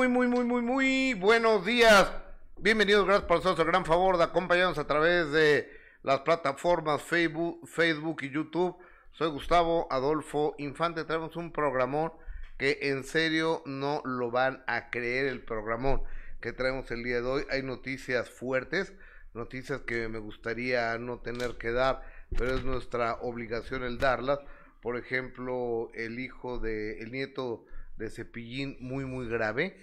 Muy, muy, muy, muy, muy buenos días. Bienvenidos, gracias por hacernos gran favor de acompañarnos a través de las plataformas Facebook, Facebook y YouTube. Soy Gustavo Adolfo Infante. Tenemos un programón que en serio no lo van a creer el programón que traemos el día de hoy. Hay noticias fuertes, noticias que me gustaría no tener que dar, pero es nuestra obligación el darlas. Por ejemplo, el hijo de, el nieto de Cepillín muy, muy grave.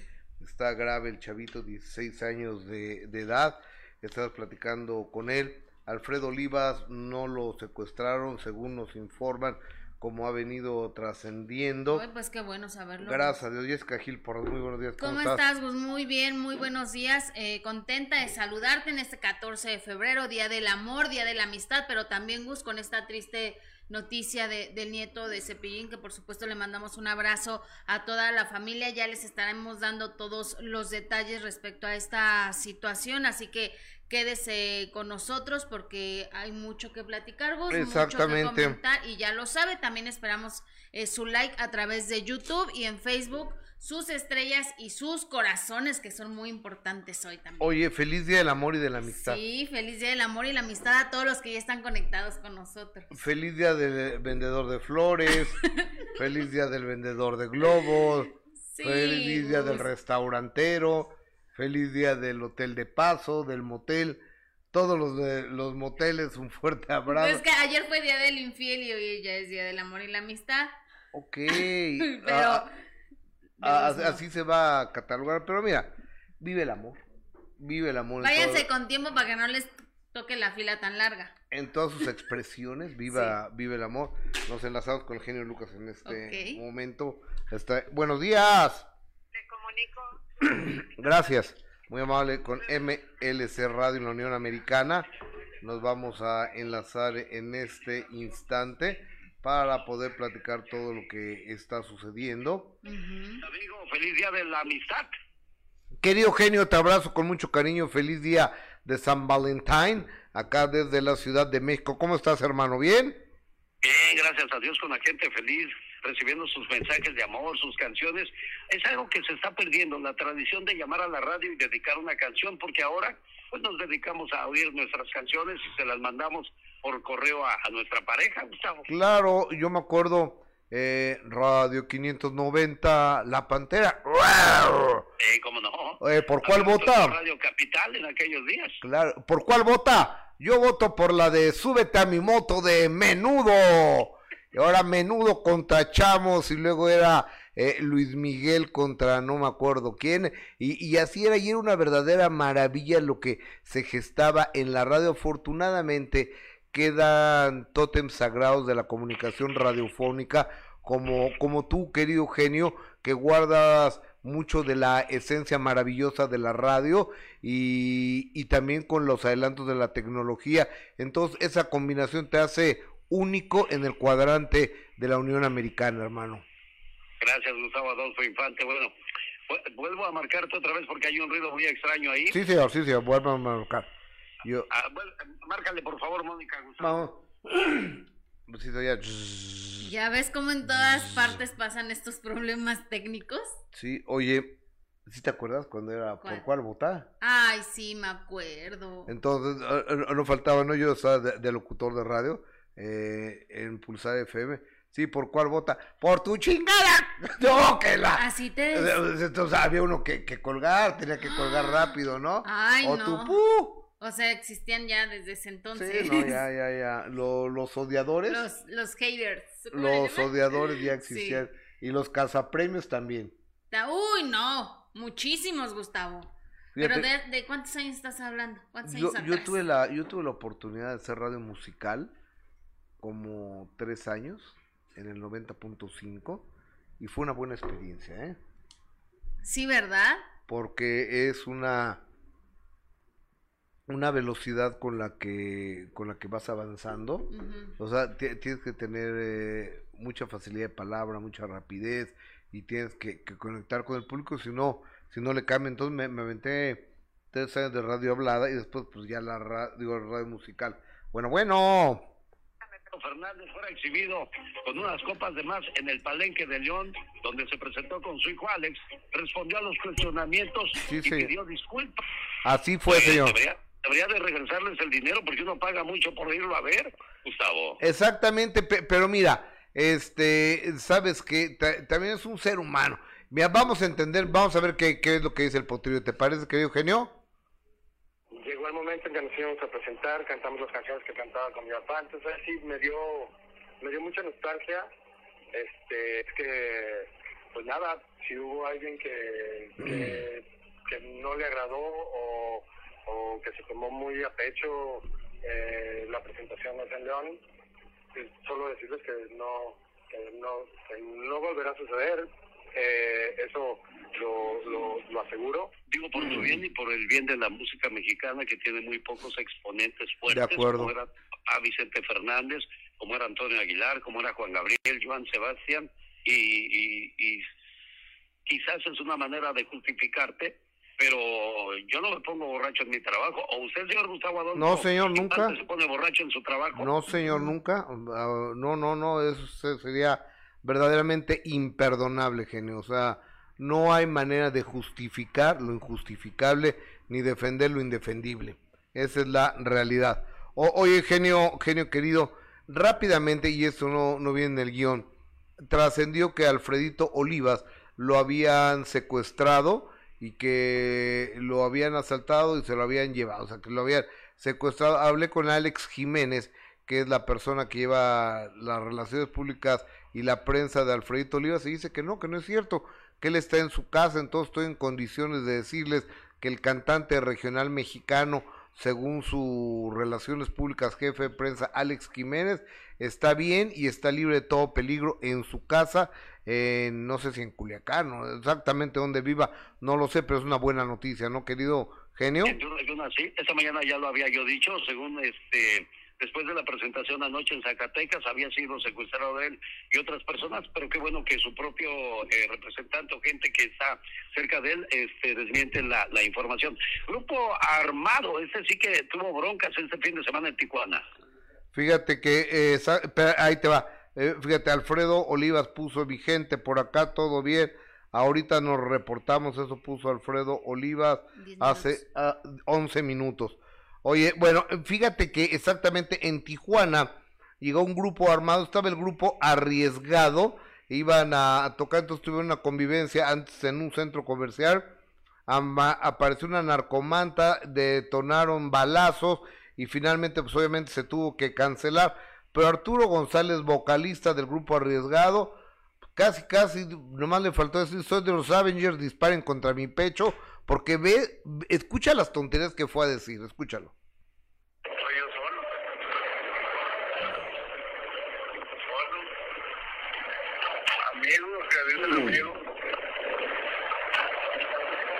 Está grave el chavito, 16 años de, de edad. Estamos platicando con él. Alfredo Olivas no lo secuestraron, según nos informan, como ha venido trascendiendo. pues qué bueno saberlo. Gracias a Dios. Jessica Gil, por muy buenos días. ¿Cómo, estás? Gus? Muy bien, muy buenos días. Eh, contenta de saludarte en este 14 de febrero, Día del Amor, Día de la Amistad, pero también, Gus, con esta triste noticia de, del nieto de Cepillín, que por supuesto le mandamos un abrazo a toda la familia. Ya les estaremos dando todos los detalles respecto a esta situación, así que quédese con nosotros porque hay mucho que platicar, vos, Exactamente. mucho que comentar y ya lo sabe, también esperamos eh, su like a través de YouTube y en Facebook sus estrellas y sus corazones que son muy importantes hoy también. Oye, feliz día del amor y de la amistad. Sí, feliz día del amor y la amistad a todos los que ya están conectados con nosotros. Feliz día del vendedor de flores, feliz día del vendedor de globos, sí, feliz día del restaurantero, feliz día del hotel de paso, del motel. Todos los de los moteles, un fuerte abrazo. Es que ayer fue día del infiel y hoy ya es día del amor y la amistad. Ok. Pero ah, Ah, así se va a catalogar, pero mira, vive el amor, vive el amor. Váyanse con tiempo para que no les toque la fila tan larga. En todas sus expresiones, viva, vive el amor. Nos enlazamos con el genio Lucas en este momento. Está... Buenos días. Le comunico. Gracias, muy amable con MLC Radio en la Unión Americana. Nos vamos a enlazar en este instante para poder platicar todo lo que está sucediendo. Amigo, feliz día de la amistad. Querido genio, te abrazo con mucho cariño. Feliz día de San Valentín, acá desde la Ciudad de México. ¿Cómo estás, hermano? ¿Bien? Bien, gracias a Dios, con la gente feliz, recibiendo sus mensajes de amor, sus canciones. Es algo que se está perdiendo, la tradición de llamar a la radio y dedicar una canción, porque ahora pues nos dedicamos a oír nuestras canciones y se las mandamos por correo a, a nuestra pareja, Gustavo. Claro, yo me acuerdo, eh, Radio 590, La Pantera. Eh, ¿cómo no? Eh, ¿Por cuál vota? Radio Capital en aquellos días. Claro, ¿por cuál vota? Yo voto por la de Súbete a mi moto de Menudo. Y ahora Menudo contra Chamos y luego era eh, Luis Miguel contra no me acuerdo quién, y, y, así era, y era una verdadera maravilla lo que se gestaba en la radio. Afortunadamente quedan tótems sagrados de la comunicación radiofónica, como, como tú, querido genio, que guardas mucho de la esencia maravillosa de la radio y, y también con los adelantos de la tecnología. Entonces, esa combinación te hace único en el cuadrante de la Unión Americana, hermano. Gracias, Gustavo Adolfo Infante. Bueno, vuelvo a marcarte otra vez porque hay un ruido muy extraño ahí. Sí, señor, sí, señor, vuelvo a marcar. Yo... Ah, bueno, márcale, por favor, Mónica Gustavo. Vamos. Ya... ya ves cómo en todas partes pasan estos problemas técnicos. Sí, oye, ¿sí te acuerdas cuando era ¿Cuál? por cuál votar? Ay, sí, me acuerdo. Entonces, no faltaba, ¿no? Yo estaba de, de locutor de radio eh, en Pulsar FM Sí, ¿por cuál vota? ¡Por tu chingada! ¡No, que la! Así te... Entonces había uno que, que colgar, tenía que colgar rápido, ¿no? Ay, o no. tu pu. O sea, existían ya desde ese entonces. Sí, no, ya, ya, ya. Lo, los odiadores. Los, los haters. Los odiadores ya existían. Sí. Y los cazapremios también. Uy, no. Muchísimos, Gustavo. Fíjate, Pero de, de, cuántos años estás hablando? ¿Cuántos yo, años yo tuve la, yo tuve la oportunidad de hacer radio musical como tres años en el 90.5 y fue una buena experiencia, ¿eh? Sí, ¿verdad? Porque es una una velocidad con la que con la que vas avanzando, uh -huh. o sea, tienes que tener eh, mucha facilidad de palabra, mucha rapidez y tienes que, que, conectar con el público, si no, si no le cambia, entonces me, me aventé tres años de radio hablada y después pues ya la radio, radio musical. Bueno, bueno. Fernández fuera exhibido con unas copas de más en el Palenque de León, donde se presentó con su hijo Alex, respondió a los cuestionamientos y pidió disculpas. Así fue, señor. Debería, de regresarles el dinero porque uno paga mucho por irlo a ver, Gustavo. Exactamente, pero mira, este, sabes que también es un ser humano. Mira, vamos a entender, vamos a ver qué, qué es lo que dice el potrillo. ¿Te parece, querido genio? llegó el momento en que nos íbamos a presentar, cantamos las canciones que cantaba con mi papá, entonces sí me dio, me dio mucha nostalgia, este, es que, pues nada, si hubo alguien que, que, no le agradó o, o, que se tomó muy a pecho eh, la presentación de San León, solo decirles que no, que no, que no volverá a suceder, eh, eso lo, lo, aseguro. Digo por tu bien y por el bien de la música mexicana que tiene muy pocos exponentes fuertes, como era a Vicente Fernández, como era Antonio Aguilar, como era Juan Gabriel, Joan Sebastián, y, y, quizás es una manera de justificarte, pero yo no me pongo borracho en mi trabajo. ¿O usted, señor Gustavo Adolfo? No, señor, nunca. ¿Se pone borracho en su trabajo? No, señor, nunca. Ah, no, no, no, eso sería verdaderamente imperdonable, genio. O sea, no hay manera de justificar lo injustificable ni defender lo indefendible. Esa es la realidad. oye, genio, genio querido, rápidamente, y esto no, no viene en el guion, trascendió que Alfredito Olivas lo habían secuestrado y que lo habían asaltado y se lo habían llevado, o sea, que lo habían secuestrado. Hablé con Alex Jiménez, que es la persona que lleva las relaciones públicas y la prensa de Alfredito Olivas, y dice que no, que no es cierto, que él está en su casa, entonces estoy en condiciones de decirles que el cantante regional mexicano, según sus relaciones públicas jefe de prensa Alex Jiménez, está bien y está libre de todo peligro en su casa, no sé si en Culiacán, o exactamente donde viva, no lo sé, pero es una buena noticia, ¿no, querido genio? Sí, esta mañana ya lo había yo dicho, según este después de la presentación anoche en Zacatecas, había sido secuestrado de él y otras personas, pero qué bueno que su propio eh, representante o gente que está cerca de él este, desmiente la, la información. Grupo Armado, este sí que tuvo broncas este fin de semana en Tijuana. Fíjate que, eh, ahí te va, eh, fíjate, Alfredo Olivas puso vigente por acá, todo bien. Ahorita nos reportamos, eso puso Alfredo Olivas hace 11 ah, minutos. Oye, bueno, fíjate que exactamente en Tijuana llegó un grupo armado, estaba el grupo arriesgado, iban a tocar, entonces tuvieron una convivencia antes en un centro comercial, apareció una narcomanta, detonaron balazos y finalmente pues obviamente se tuvo que cancelar, pero Arturo González, vocalista del grupo arriesgado, casi casi nomás le faltó decir soy de los Avengers, disparen contra mi pecho, porque ve, escucha las tonterías que fue a decir, escúchalo. Soy yo solo. Solo. Amigos, que dicen amigos.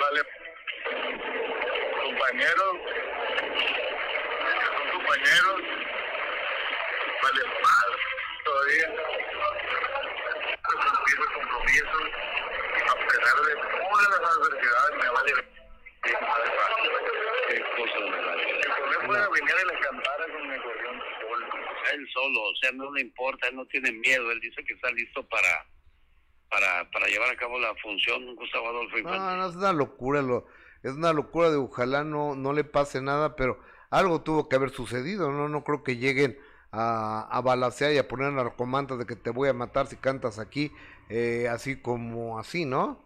Vale. Compañeros. Que son compañeros. Vale mal todavía. Sentir el compromiso. A pesar de todas las adversidades, me vale. Qué cosa de verdad. El problema venir y le cantara con mi acordeón solo. Él solo, o sea, no le importa, él no tiene miedo, él dice que está listo para para, para llevar a cabo la función Gustavo Adolfo Infante. No, no, es una locura, lo, es una locura de ojalá no, no le pase nada, pero algo tuvo que haber sucedido, no, no creo que lleguen a, a balasear y a poner narcomantas de que te voy a matar si cantas aquí, eh, así como así, ¿no?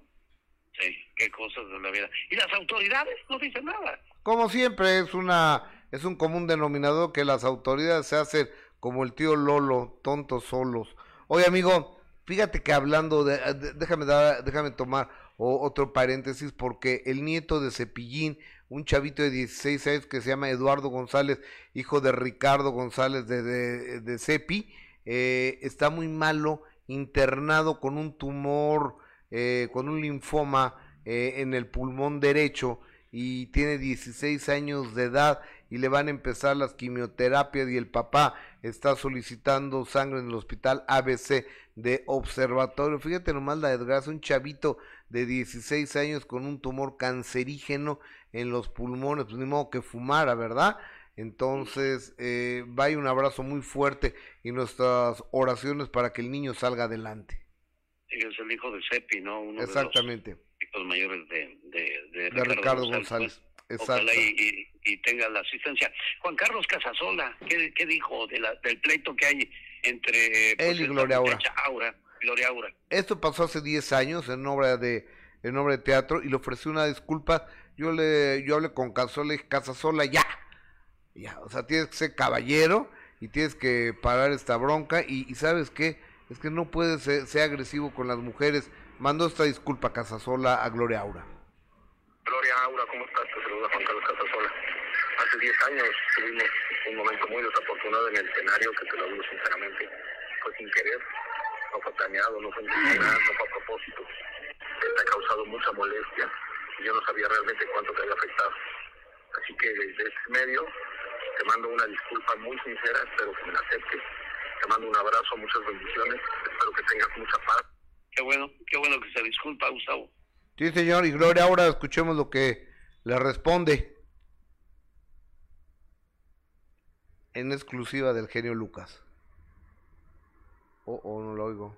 Sí, qué cosas de la vida. ¿Y las autoridades no dicen nada? Como siempre, es una es un común denominador que las autoridades se hacen como el tío Lolo, tontos solos. Oye, amigo, fíjate que hablando de, déjame dar, déjame tomar otro paréntesis porque el nieto de Cepillín, un chavito de 16 años que se llama Eduardo González, hijo de Ricardo González de, de, Cepi, eh, está muy malo, internado con un tumor, eh, con un linfoma eh, en el pulmón derecho y tiene 16 años de edad y le van a empezar las quimioterapias y el papá está solicitando sangre en el hospital ABC de observatorio. Fíjate nomás la desgracia, un chavito de 16 años con un tumor cancerígeno en los pulmones, pues ni modo que fumara, ¿verdad? Entonces, eh, vaya un abrazo muy fuerte y nuestras oraciones para que el niño salga adelante. Es el hijo de Sepi, ¿no? Uno Exactamente. De los hijos mayores de, de, de, Ricardo, González. Pues, ojalá y, y, tenga la asistencia. Juan Carlos Casasola, ¿qué, qué dijo de la, del pleito que hay entre pues, él y Gloria Aura. Aura? Gloria Aura. Esto pasó hace 10 años en obra de en obra de teatro y le ofrecí una disculpa. Yo le yo hablé con Casasola y Casasola ya ya, o sea, tienes que ser caballero y tienes que parar esta bronca y, sabes qué, es que no puedes ser, agresivo con las mujeres. Mando esta disculpa Casasola a Gloria Aura. Gloria Aura, ¿cómo estás? Te saluda Juan Carlos Casasola. Hace 10 años tuvimos un momento muy desafortunado en el escenario, que te lo digo sinceramente, fue sin querer, no fue planeado, no fue intencional, no fue a propósito. Te ha causado mucha molestia y yo no sabía realmente cuánto te había afectado. Así que desde este medio te mando una disculpa muy sincera, espero que me la aceptes. Te mando un abrazo, muchas bendiciones, espero que tengas mucha paz. Qué bueno, qué bueno que se disculpa, Gustavo. Sí, señor, y Gloria, ahora escuchemos lo que le responde. En exclusiva del genio Lucas. Oh, oh, no lo oigo.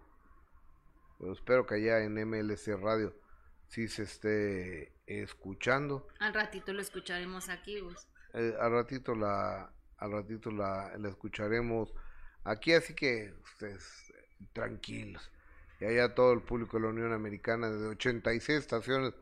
Pero espero que allá en MLC Radio sí se esté escuchando. Al ratito lo escucharemos aquí, vos. Eh, al ratito la al ratito la, la, escucharemos aquí, así que ustedes tranquilos. Y allá todo el público de la Unión Americana de 86 estaciones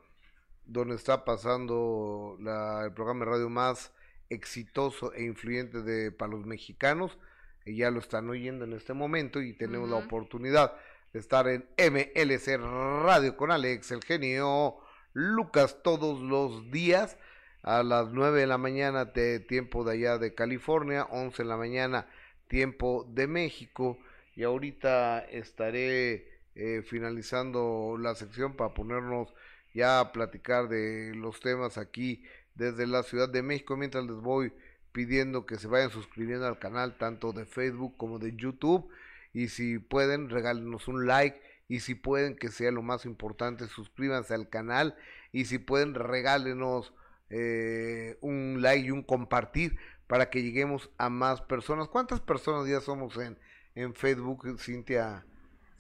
donde está pasando la, el programa de radio más exitoso e influyente de para los mexicanos. Y ya lo están oyendo en este momento y tenemos la oportunidad de estar en MLC Radio con Alex, el genio Lucas, todos los días a las 9 de la mañana de tiempo de allá de California, 11 de la mañana tiempo de México y ahorita estaré eh, finalizando la sección para ponernos ya a platicar de los temas aquí desde la Ciudad de México. Mientras les voy pidiendo que se vayan suscribiendo al canal tanto de Facebook como de YouTube. Y si pueden regálenos un like. Y si pueden que sea lo más importante suscríbanse al canal. Y si pueden regálenos eh, un like y un compartir para que lleguemos a más personas. ¿Cuántas personas ya somos en, en Facebook, Cintia,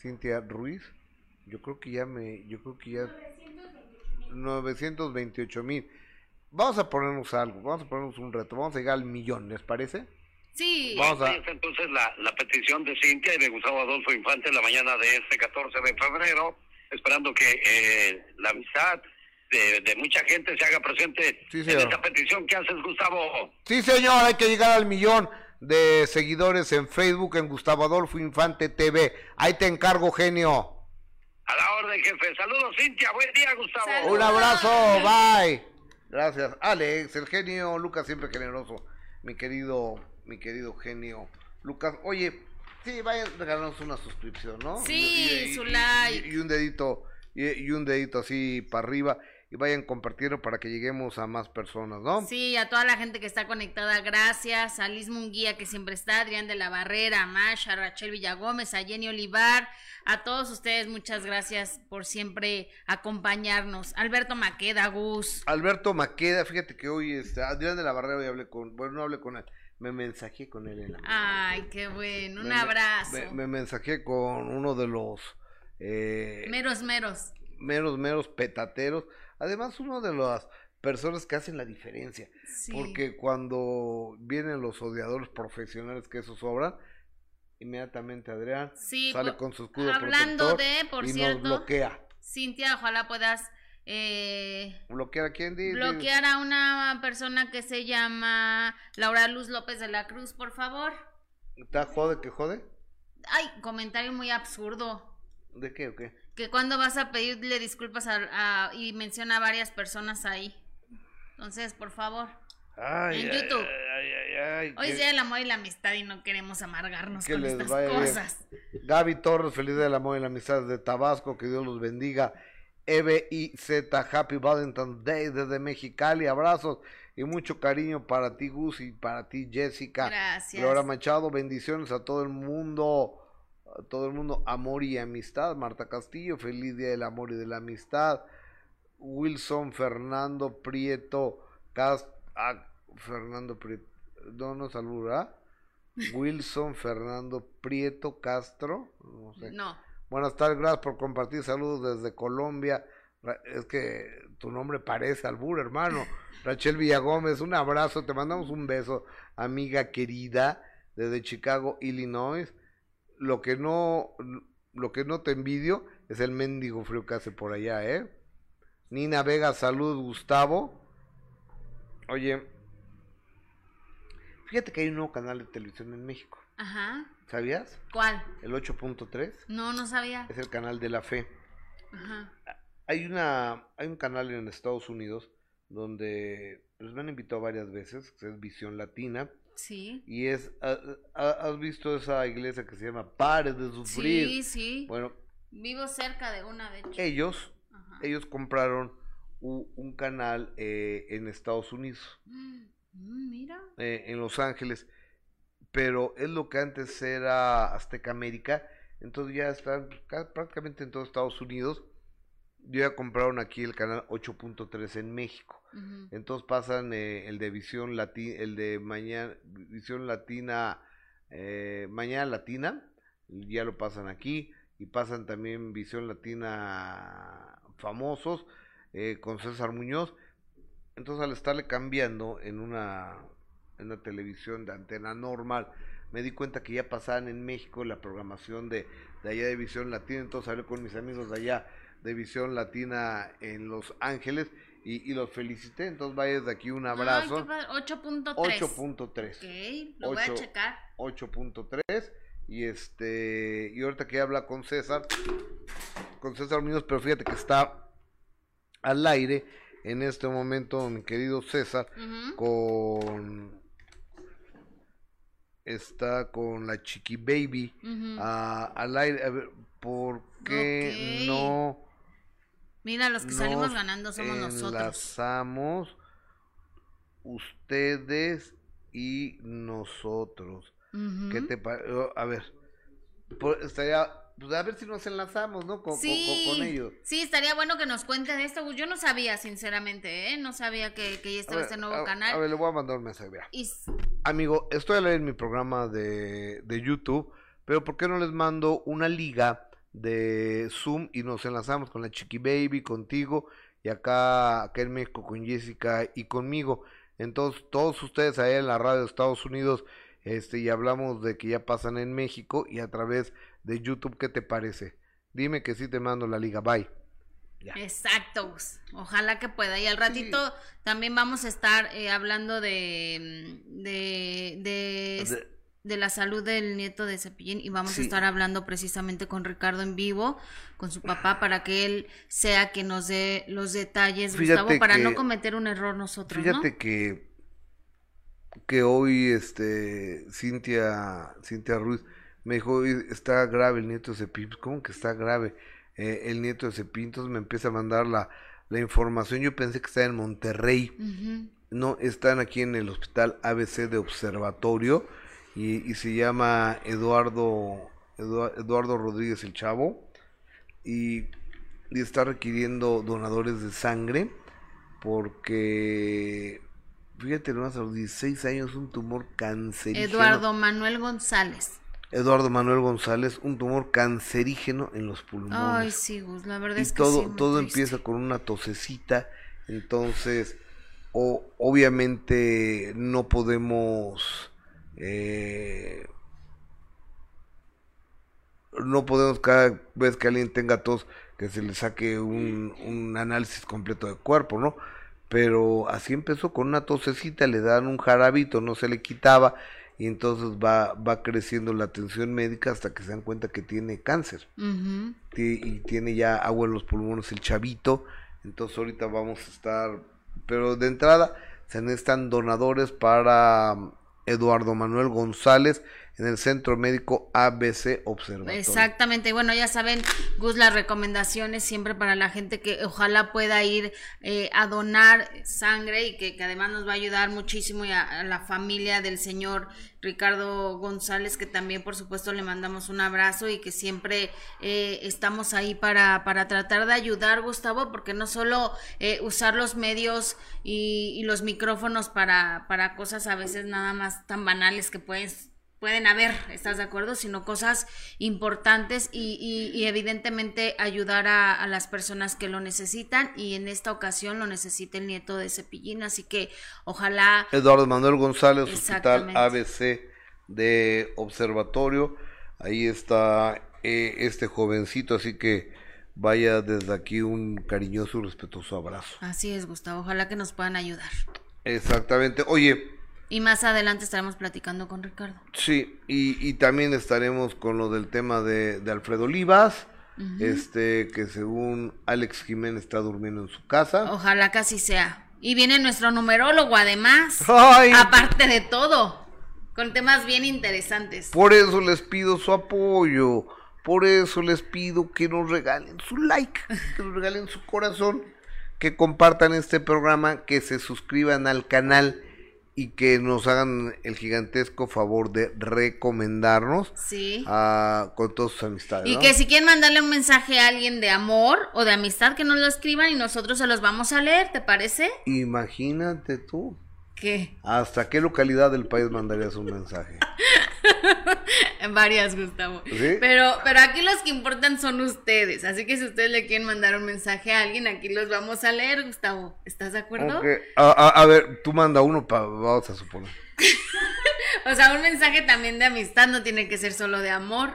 Cintia Ruiz? Yo creo que ya me, yo creo que ya 928 mil. Vamos a ponernos algo, vamos a ponernos un reto, vamos a llegar al millón, ¿les parece? Sí. Vamos a... entonces la, la petición de Cintia y de Gustavo Adolfo Infante en la mañana de este 14 de febrero, esperando que eh, la amistad, de, mucha gente se haga presente en esta petición que haces, Gustavo. Sí, señor, hay que llegar al millón de seguidores en Facebook en Gustavo Adolfo Infante TV. Ahí te encargo, genio. A la orden, jefe. Saludos, Cintia. Buen día, Gustavo. Un abrazo. Bye. Gracias, Alex, el genio. Lucas, siempre generoso. Mi querido, mi querido genio. Lucas, oye, sí, vayan a regalarnos una suscripción, ¿no? Sí, su like. Y, un dedito, y, un dedito así para arriba y vayan compartiendo para que lleguemos a más personas, ¿no? Sí, a toda la gente que está conectada, gracias, a Liz Munguía que siempre está, Adrián de la Barrera, a Masha, a Rachel Villagómez, a Jenny Olivar, a todos ustedes, muchas gracias por siempre acompañarnos. Alberto Maqueda, Gus. Alberto Maqueda, fíjate que hoy está, Adrián de la Barrera hoy hablé con, bueno, no hablé con él, me mensajé con él en la Ay, qué bueno, un abrazo. Me, me, mensajé con uno de los... Eh, meros, meros. Meros, meros petateros Además, uno de las personas que hacen la diferencia. Porque cuando vienen los odiadores profesionales que eso sobran, inmediatamente Adrián sale con su escudo hablando de, por y cierto, nos bloquea. Cintia, ojalá puedas eh, bloquear a quién bloquear a una persona que se llama Laura Luz López de la Cruz, por favor. ¿Está jode que jode? Ay, comentario muy absurdo. ¿De qué o qué? Que cuando vas a pedirle disculpas a, y menciona a varias personas ahí. Entonces, por favor. Ay, en YouTube. Ay, Hoy es día del amor y la amistad y no queremos amargarnos con estas cosas. Gaby Torres, feliz día del amor y la amistad de Tabasco, que Dios los bendiga. Eve y Z, Happy Valentine's Day desde Mexicali, abrazos y mucho cariño para ti Gus y para ti Jessica. Gracias. Laura Machado, bendiciones a todo el mundo todo el mundo amor y amistad. Marta Castillo, feliz día del amor y de la amistad. Wilson Fernando Prieto, Cast, ah, Fernando Prieto, no, no es albur, ¿verdad? Wilson Fernando Prieto Castro, no sé. No. Buenas tardes, gracias por compartir saludos desde Colombia. Es que tu nombre parece albur, hermano. Rachel Villagómez, un abrazo, te mandamos un beso, amiga querida, desde Chicago, Illinois. Lo que no, lo que no te envidio es el mendigo frío que hace por allá, ¿eh? Nina Vega, salud, Gustavo. Oye, fíjate que hay un nuevo canal de televisión en México, Ajá. ¿sabías? ¿Cuál? El 8.3 No, no sabía. es el canal de la fe. Ajá. Hay una, hay un canal en Estados Unidos donde pues, me han invitado varias veces, que es Visión Latina, Sí. y es, ha- ha- ¿has visto esa iglesia que se llama Pare de Sufrir? Sí, sí. Bueno, Vivo cerca de una, de hecho. ellos, Ajá. ellos compraron u- un canal eh, en Estados Unidos, Mm, mira. eh, en Los Ángeles, pero es lo que antes era Azteca América, entonces ya están ca- prácticamente en todo Estados Unidos. Ya compraron aquí el canal 8.3 en México. Entonces pasan eh, el de Visión Latina, el de mañana, Visión Latina, eh, Mañana Latina, ya lo pasan aquí, y pasan también Visión Latina Famosos, eh, con César Muñoz. Entonces al estarle cambiando en una, en televisión de antena normal, me di cuenta que ya pasaban en México la programación de, de allá de Visión Latina, entonces hablé con mis amigos de allá de Visión Latina en Los Ángeles y, y los felicité, entonces vaya desde aquí un abrazo. qué padre. 8.3. 8.3. Ok, lo voy a checar. 8.3 y este y ahorita que habla con César con César Muñoz pero fíjate que está al aire en este momento mi querido César con está con la Chiqui Baby ah, al aire a ver por qué no Mira, los que salimos nos ganando somos nosotros. enlazamos ustedes y nosotros. ¿Qué te pa- oh, A ver, por- estaría, pues a ver si nos enlazamos, ¿no? Con, Sí, con, con ellos. sí, estaría bueno que nos cuenten esto. Yo no sabía, sinceramente, ¿eh? No sabía que, que ya A estaba ver, este nuevo a- canal. A ver, le voy a mandar un mensaje. Y Amigo, estoy al aire en mi programa de, de YouTube, pero ¿por qué no les mando una liga de Zoom y nos enlazamos con la Chiqui Baby, contigo y acá, acá en México con Jessica y conmigo? Entonces, todos ustedes allá en la radio de Estados Unidos, este, y hablamos de que ya pasan en México y a través de YouTube, ¿qué te parece? Dime que sí te mando la liga, bye. Ya. Exacto, ojalá que pueda. Y al ratito también vamos a estar eh, hablando de, mm, de, de, De- de la salud del nieto de Cepillín y vamos Sí. a estar hablando precisamente con Ricardo en vivo, con su papá, para que él sea que nos dé los detalles, Fíjate Gustavo, para que- no cometer un error nosotros, Fíjate ¿no? que que hoy este Cintia Cintia Ruiz me dijo "Oye, está grave el nieto de Cepín Pues, ¿cómo que está grave eh, el nieto de entonces me empieza a mandar la, la información. Yo pensé que estaba en Monterrey. No están aquí en el hospital ABC de Observatorio y, y se llama Eduardo Edua- Eduardo Rodríguez el Chavo y, y está requiriendo donadores de sangre porque fíjate nomás a los 16 años un tumor cancerígeno Eduardo Manuel González. Eduardo Manuel González un tumor cancerígeno en los pulmones Ay, sí, la verdad y es que todo, sí, todo triste. empieza con una tosecita, entonces o, obviamente no podemos eh, no podemos cada vez que alguien tenga tos que se le saque un, un análisis completo de cuerpo, ¿no? Pero así empezó con una tosecita, le dan un jarabito, no se le quitaba y entonces va, va creciendo la atención médica hasta que se dan cuenta que tiene cáncer ti- y tiene ya agua en los pulmones el chavito. Entonces ahorita vamos a estar, pero de entrada se necesitan donadores para Eduardo Manuel González en el Centro Médico ABC Observatorio. Exactamente, y bueno, ya saben, Gus, las recomendaciones siempre para la gente que ojalá pueda ir eh, a donar sangre y que, además nos va a ayudar muchísimo y a, la familia del señor Ricardo González, que también por supuesto le mandamos un abrazo y que siempre eh, estamos ahí para, para tratar de ayudar, Gustavo, porque no solo eh, usar los medios y, los micrófonos para, para cosas a veces nada más tan banales que puedes pueden haber, ¿estás de acuerdo? Sino cosas importantes y, y, evidentemente ayudar a, las personas que lo necesitan y en esta ocasión lo necesita el nieto de Cepillín, así que ojalá... Eduardo Manuel González, Hospital ABC de Observatorio, ahí está eh, este jovencito, así que vaya desde aquí un cariñoso y respetuoso abrazo. Así es, Gustavo, ojalá que nos puedan ayudar. Exactamente, oye... Y más adelante estaremos platicando con Ricardo. Sí, y, también estaremos con lo del tema de, Alfredo Olivas, este que según Alex Jiménez está durmiendo en su casa. Ojalá así sea. Y viene nuestro numerólogo además, aparte de todo, con temas bien interesantes. Por eso les pido su apoyo, por eso les pido que nos regalen su like, que nos regalen su corazón, que compartan este programa, que se suscriban al canal y que nos hagan el gigantesco favor de recomendarnos sí. a, con todas sus amistades. Y que si quieren mandarle un mensaje a alguien de amor o de amistad, que nos lo escriban y nosotros se los vamos a leer, ¿te parece? Imagínate tú. ¿Qué? ¿Hasta qué localidad del país mandarías un mensaje? En varias, Gustavo. Pero, pero aquí los que importan son ustedes. Así que si ustedes le quieren mandar un mensaje a alguien, aquí los vamos a leer, Gustavo. ¿Estás de acuerdo? A, ver, tú manda uno para, vamos a suponer. o sea, un mensaje también de amistad no tiene que ser solo de amor.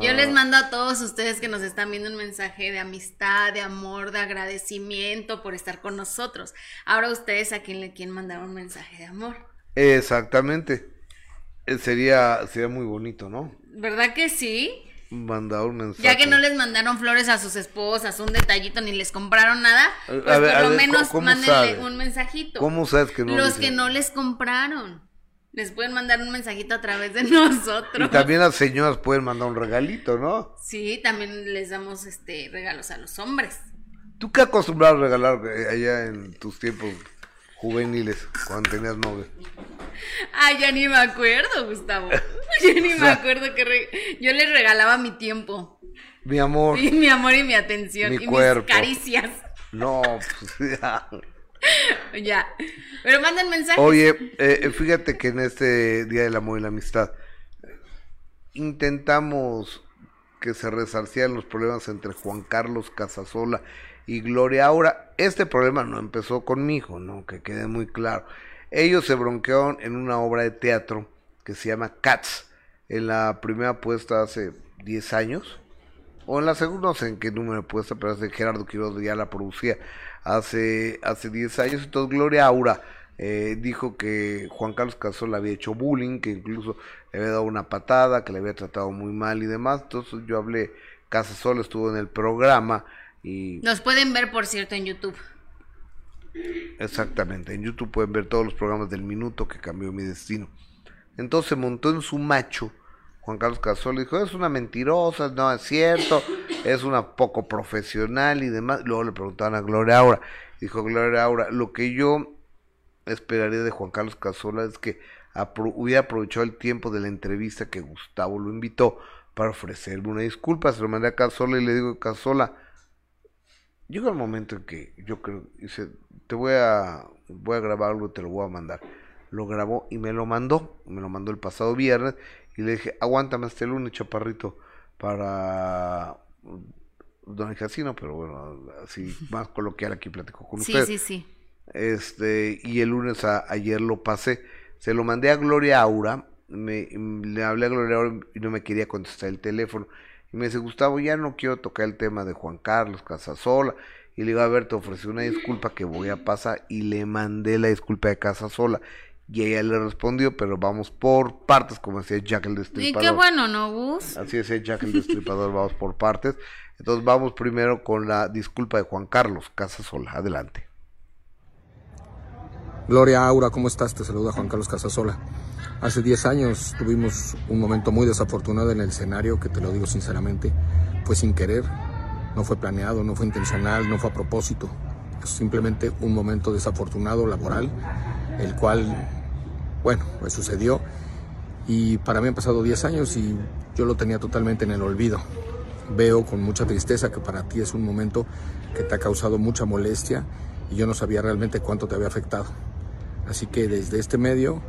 Yo les ah. mando a todos ustedes que nos están viendo un mensaje de amistad, de amor, de agradecimiento por estar con nosotros. Ahora ustedes a quién le quieren mandar un mensaje de amor. Exactamente. Eh, sería, sería muy bonito, ¿no? ¿Verdad que sí? Mandar un mensaje. Ya que no les mandaron flores a sus esposas, un detallito, ni les compraron nada, pues por lo menos mándenle un mensajito. ¿Cómo sabes que no? Los que no les compraron. Les pueden mandar un mensajito a través de nosotros. Y también las señoras pueden mandar un regalito, ¿no? Sí, también les damos este regalos a los hombres. ¿Tú qué acostumbras a regalar eh, allá en tus tiempos juveniles, cuando tenías novio? Ay, ya ni me acuerdo, Gustavo. Ya ni me acuerdo que yo les regalaba mi tiempo. Mi amor. Y mi amor y mi atención. Mi y mis caricias. No, pues ya. ya. Pero manden mensajes. Oye, eh, fíjate que en este Día del Amor y la Amistad intentamos que se resarcieran los problemas entre Juan Carlos Casasola y Gloria Aura. Este problema no empezó con mi hijo, ¿no? Que quede muy claro. Ellos se bronquearon en una obra de teatro que se llama Cats, en la primera puesta hace 10 años, o en la segunda, no sé en qué número de puesta, pero hace Gerardo Quiroz ya la producía hace, hace 10 años. Entonces Gloria Aura eh, dijo que Juan Carlos Casola había hecho bullying, que incluso le había dado una patada, que le había tratado muy mal y demás. Entonces yo hablé, Casasola estuvo en el programa y... Nos pueden ver, por cierto, en YouTube. Exactamente, en YouTube pueden ver todos los programas del minuto que cambió mi destino. Entonces montó en su macho Juan Carlos Casola dijo, es una mentirosa, no es cierto, es una poco profesional y demás. Luego le preguntaban a Gloria Aura. Dijo Gloria Aura, lo que yo esperaría de Juan Carlos Casola es que hubiera aprovechado el tiempo de la entrevista que Gustavo lo invitó para ofrecerme una disculpa. Se lo mandé a Casola y le digo, Casola, llega el momento en que yo creo, dice, te voy a, voy a grabar algo, te lo voy a mandar. Lo grabó y me lo mandó, me lo mandó el pasado viernes y le dije, aguántame hasta el lunes, chaparrito, para Don Casino, pero bueno, así más coloquial aquí platico con usted. Sí, sí, sí. Este, y el lunes ayer lo pasé, se lo mandé a Gloria Aura, me, le hablé a Gloria Aura y no me quería contestar el teléfono. Y me dice, Gustavo, ya no quiero tocar el tema de Juan Carlos Casasola. Y le digo, a ver, te ofrecí una disculpa que voy a pasar. Y le mandé la disculpa de Casasola. Y ella le respondió, pero vamos por partes, como decía Jack el Destripador. Y qué bueno, ¿no, Gus? Así decía Jack el Destripador, vamos por partes. Entonces vamos primero con la disculpa de Juan Carlos Casasola. Adelante. Gloria Aura, ¿cómo estás? Te saluda Juan Carlos Casasola. Hace 10 años tuvimos un momento muy desafortunado en el escenario, que te lo digo sinceramente, fue sin querer, no fue planeado, no fue intencional, no fue a propósito. Es simplemente un momento desafortunado laboral, el cual, bueno, pues sucedió. Y para mí han pasado 10 años y yo lo tenía totalmente en el olvido. Veo con mucha tristeza que para ti es un momento que te ha causado mucha molestia y yo no sabía realmente cuánto te había afectado. Así que desde este medio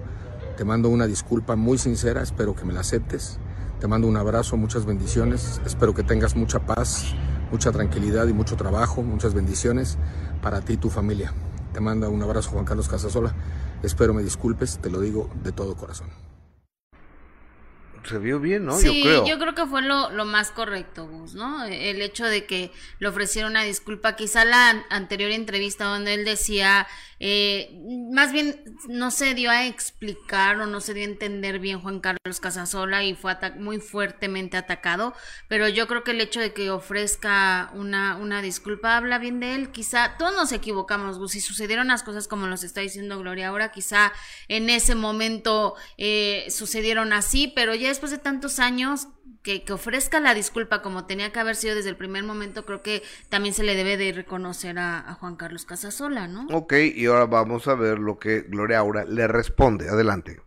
te mando una disculpa muy sincera, espero que me la aceptes. Te mando un abrazo, muchas bendiciones, espero que tengas mucha paz, mucha tranquilidad y mucho trabajo, muchas bendiciones para ti y tu familia. Te mando un abrazo Juan Carlos Casasola, espero me disculpes, te lo digo de todo corazón se vio bien, ¿no? Sí, yo creo. que fue lo, lo, más correcto, Gus, ¿no? El hecho de que le ofreciera una disculpa, quizá la anterior entrevista donde él decía eh, más bien no se dio a explicar o no se dio a entender bien Juan Carlos Casasola y fue muy fuertemente atacado, pero yo creo que el hecho de que ofrezca una, una disculpa habla bien de él, quizá todos nos equivocamos, Gus, si sucedieron las cosas como nos está diciendo Gloria ahora, quizá en ese momento eh, sucedieron así, pero ya después de tantos años que, ofrezca la disculpa como tenía que haber sido desde el primer momento, creo que también se le debe de reconocer a, Juan Carlos Casasola, ¿no? Ok, y ahora vamos a ver lo que Gloria Aura le responde. Adelante.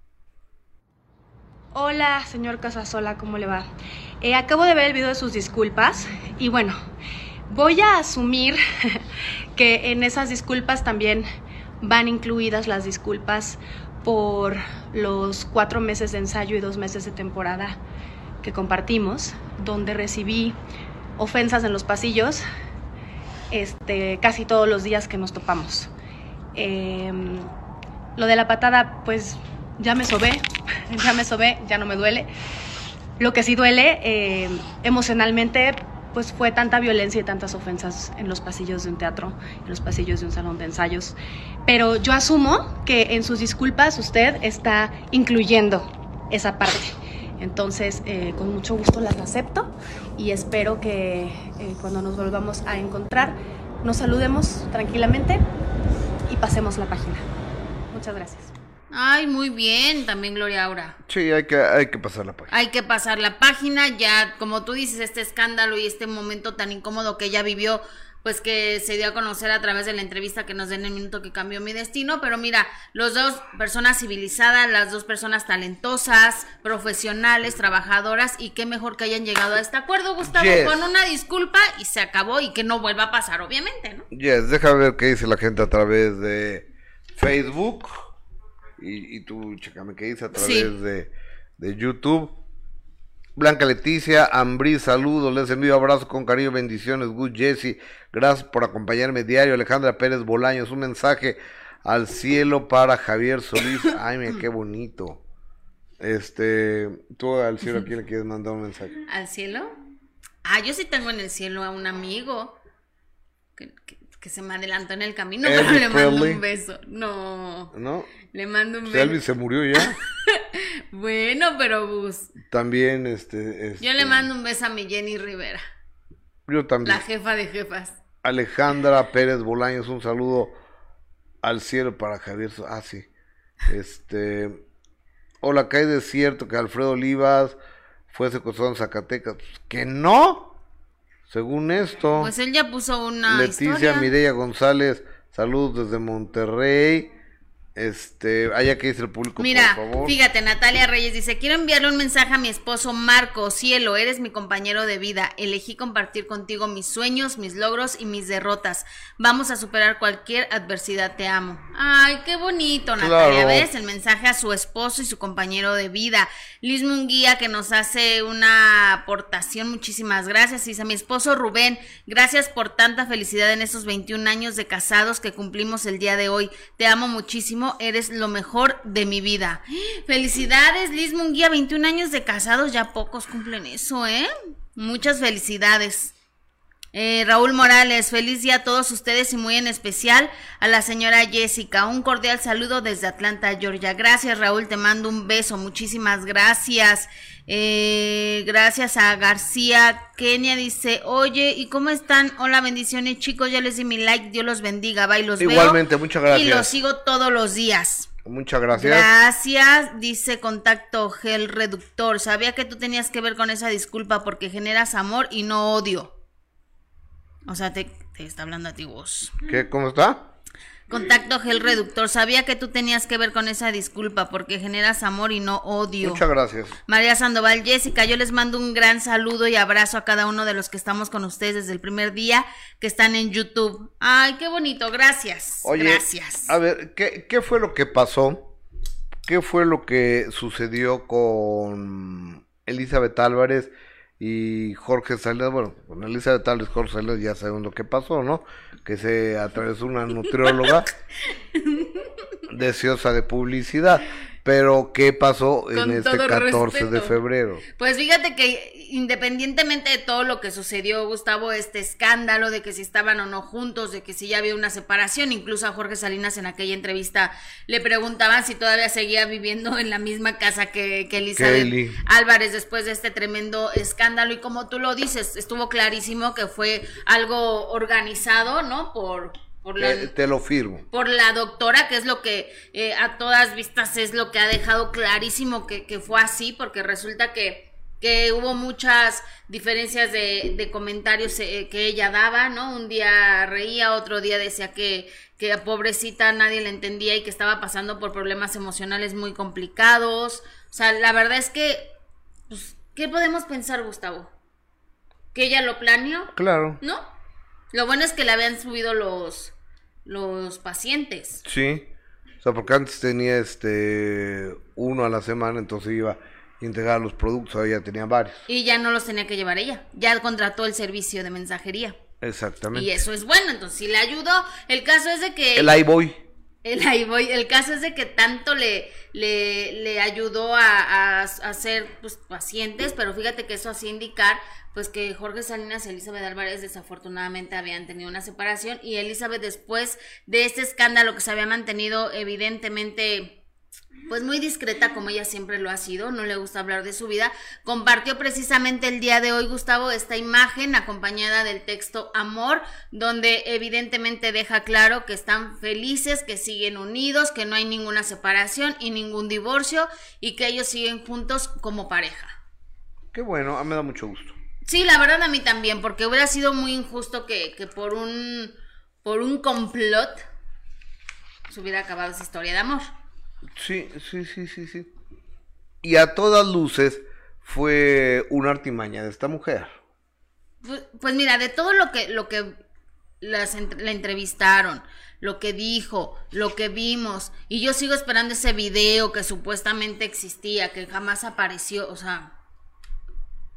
Hola, señor Casasola, ¿cómo le va? Eh, acabo de ver el video de sus disculpas y bueno, voy a asumir que en esas disculpas también van incluidas las disculpas por los cuatro meses de ensayo y dos meses de temporada que compartimos, donde recibí ofensas en los pasillos este, casi todos los días que nos topamos. Em, lo de la patada, pues ya me sobé, ya me sobé, ya no me duele. Lo que sí duele em, emocionalmente, pues fue tanta violencia y tantas ofensas en los pasillos de un teatro, en los pasillos de un salón de ensayos. Pero yo asumo que en sus disculpas usted está incluyendo esa parte. Entonces, eh, con mucho gusto las acepto y espero que eh, cuando nos volvamos a encontrar nos saludemos tranquilamente y pasemos la página. Muchas gracias. Ay, muy bien, también Gloria Aura. Sí, hay que, hay que pasar la página. Hay que pasar la página, ya como tú dices, este escándalo y este momento tan incómodo que ella vivió pues que se dio a conocer a través de la entrevista que nos den el minuto que cambió mi destino, pero mira, los dos personas civilizadas, las dos personas talentosas, profesionales, trabajadoras y qué mejor que hayan llegado a este acuerdo, Gustavo, con una disculpa y se acabó y que no vuelva a pasar, obviamente, ¿no? Yes, déjame ver qué dice la gente a través de Facebook y, tú chécame qué dice a través de, de YouTube. Blanca Leticia, Ambrí, saludos, les envío abrazos con cariño, bendiciones, Good Jesse, gracias por acompañarme diario, Alejandra Pérez Bolaños, un mensaje al cielo para Javier Solís, ay, mira, qué bonito. Este, tú al cielo, ¿a quién le quieres mandar un mensaje? ¿Al cielo? Ah, yo sí tengo en el cielo a un amigo se me adelantó en el camino, pero le mando un beso. No. ¿No? Le mando un beso. Elvis se murió ya. bueno, pero bus. También, este, Yo le este mando un beso a mi Jenny Rivera. Yo también. La jefa de jefas. Alejandra Pérez Bolaños, un saludo al cielo para Javier. Ah, sí. Este. Hola, que hay cierto que Alfredo Olivas fue secuestrado en Zacatecas. Que no, según esto. Pues él ya puso una. Leticia Mireya González, saludos desde Monterrey. Este, allá que dice el público, Mira, por favor. fíjate, Natalia Reyes dice, quiero enviarle un mensaje a mi esposo Marco, cielo, eres mi compañero de vida, elegí compartir contigo mis sueños, mis logros y mis derrotas. Vamos a superar cualquier adversidad, te amo. Ay, qué bonito, Natalia, ¿ves? El mensaje a su esposo y su compañero de vida. Liz Munguía que nos hace una aportación, muchísimas gracias. Dice, mi esposo Rubén, gracias por tanta felicidad en estos 21 años de casados que cumplimos el día de hoy. Te amo muchísimo eres lo mejor de mi vida. Felicidades, Liz Munguía, 21 años de casados, ya pocos cumplen eso, ¿eh? Muchas felicidades. Eh, Raúl Morales, feliz día a todos ustedes y muy en especial a la señora Jessica. Un cordial saludo desde Atlanta, Georgia. Gracias, Raúl, te mando un beso. Muchísimas gracias. Eh, gracias a García. Kenia dice, oye, ¿y cómo están? Hola, bendiciones, chicos. Ya les di mi like. Dios los bendiga. Bye, los Igualmente, muchas gracias. Y los sigo todos los días. Muchas gracias. Gracias, dice Contacto Gel Reductor. Sabía que tú tenías que ver con esa disculpa porque generas amor y no odio. O sea, te, está hablando a ti vos. ¿Qué? ¿Cómo está? Contacto gel reductor. Sabía que tú tenías que ver con esa disculpa porque generas amor y no odio. Muchas gracias. María Sandoval, Jessica, yo les mando un gran saludo y abrazo a cada uno de los que estamos con ustedes desde el primer día que están en YouTube. Ay, qué bonito, gracias. Oye, gracias. A ver, ¿qué, ¿qué fue lo que pasó? ¿Qué fue lo que sucedió con Elizabeth Álvarez? Y Jorge Salinas, bueno, con Elizabeth Álvarez, Jorge Salinas ya sabemos lo que pasó, ¿no? Que se atravesó una nutrióloga deseosa de publicidad. Pero, ¿qué pasó en este 14 de febrero? Pues fíjate que independientemente de todo lo que sucedió, Gustavo, este escándalo de que si estaban o no juntos, de que si ya había una separación, incluso a Jorge Salinas en aquella entrevista le preguntaban si todavía seguía viviendo en la misma casa que, que Elizabeth Álvarez después de este tremendo escándalo. Y como tú lo dices, estuvo clarísimo que fue algo organizado, ¿no? Por, te, lo firmo. Por la doctora, que es lo que eh, a todas vistas es lo que ha dejado clarísimo que, que fue así, porque resulta que, que hubo muchas diferencias de, de comentarios eh, que ella daba, ¿no? Un día reía, otro día decía que, que pobrecita nadie la entendía y que estaba pasando por problemas emocionales muy complicados. O sea, la verdad es que, pues, ¿qué podemos pensar, Gustavo? ¿Que ella lo planeó? Claro. ¿No? Lo bueno es que le habían subido los, los pacientes. Sí. O sea, porque antes tenía este uno a la semana, entonces iba a integrar los productos, ahora ya tenía varios. Y ya no los tenía que llevar ella, ya contrató el servicio de mensajería. Exactamente. Y eso es bueno, entonces si le ayudó, el caso es de que... El iBoy. El iBoy, el caso es de que tanto le, le, le ayudó a, a, ser pues, pacientes, pero fíjate que eso hacía indicar pues que Jorge Salinas y Elizabeth Álvarez desafortunadamente habían tenido una separación y Elizabeth después de este escándalo que se había mantenido evidentemente pues muy discreta como ella siempre lo ha sido, no le gusta hablar de su vida, compartió precisamente el día de hoy, Gustavo, esta imagen acompañada del texto Amor, donde evidentemente deja claro que están felices, que siguen unidos, que no hay ninguna separación y ningún divorcio y que ellos siguen juntos como pareja. Qué bueno, me da mucho gusto. Sí, la verdad a mí también, porque hubiera sido muy injusto que, que por un por un complot se hubiera acabado esa historia de amor. Sí, sí, sí, sí, sí. Y a todas luces fue una artimaña de esta mujer. Pues, pues mira, de todo lo que lo que las, la entrevistaron, lo que dijo, lo que vimos, y yo sigo esperando ese video que supuestamente existía, que jamás apareció, o sea,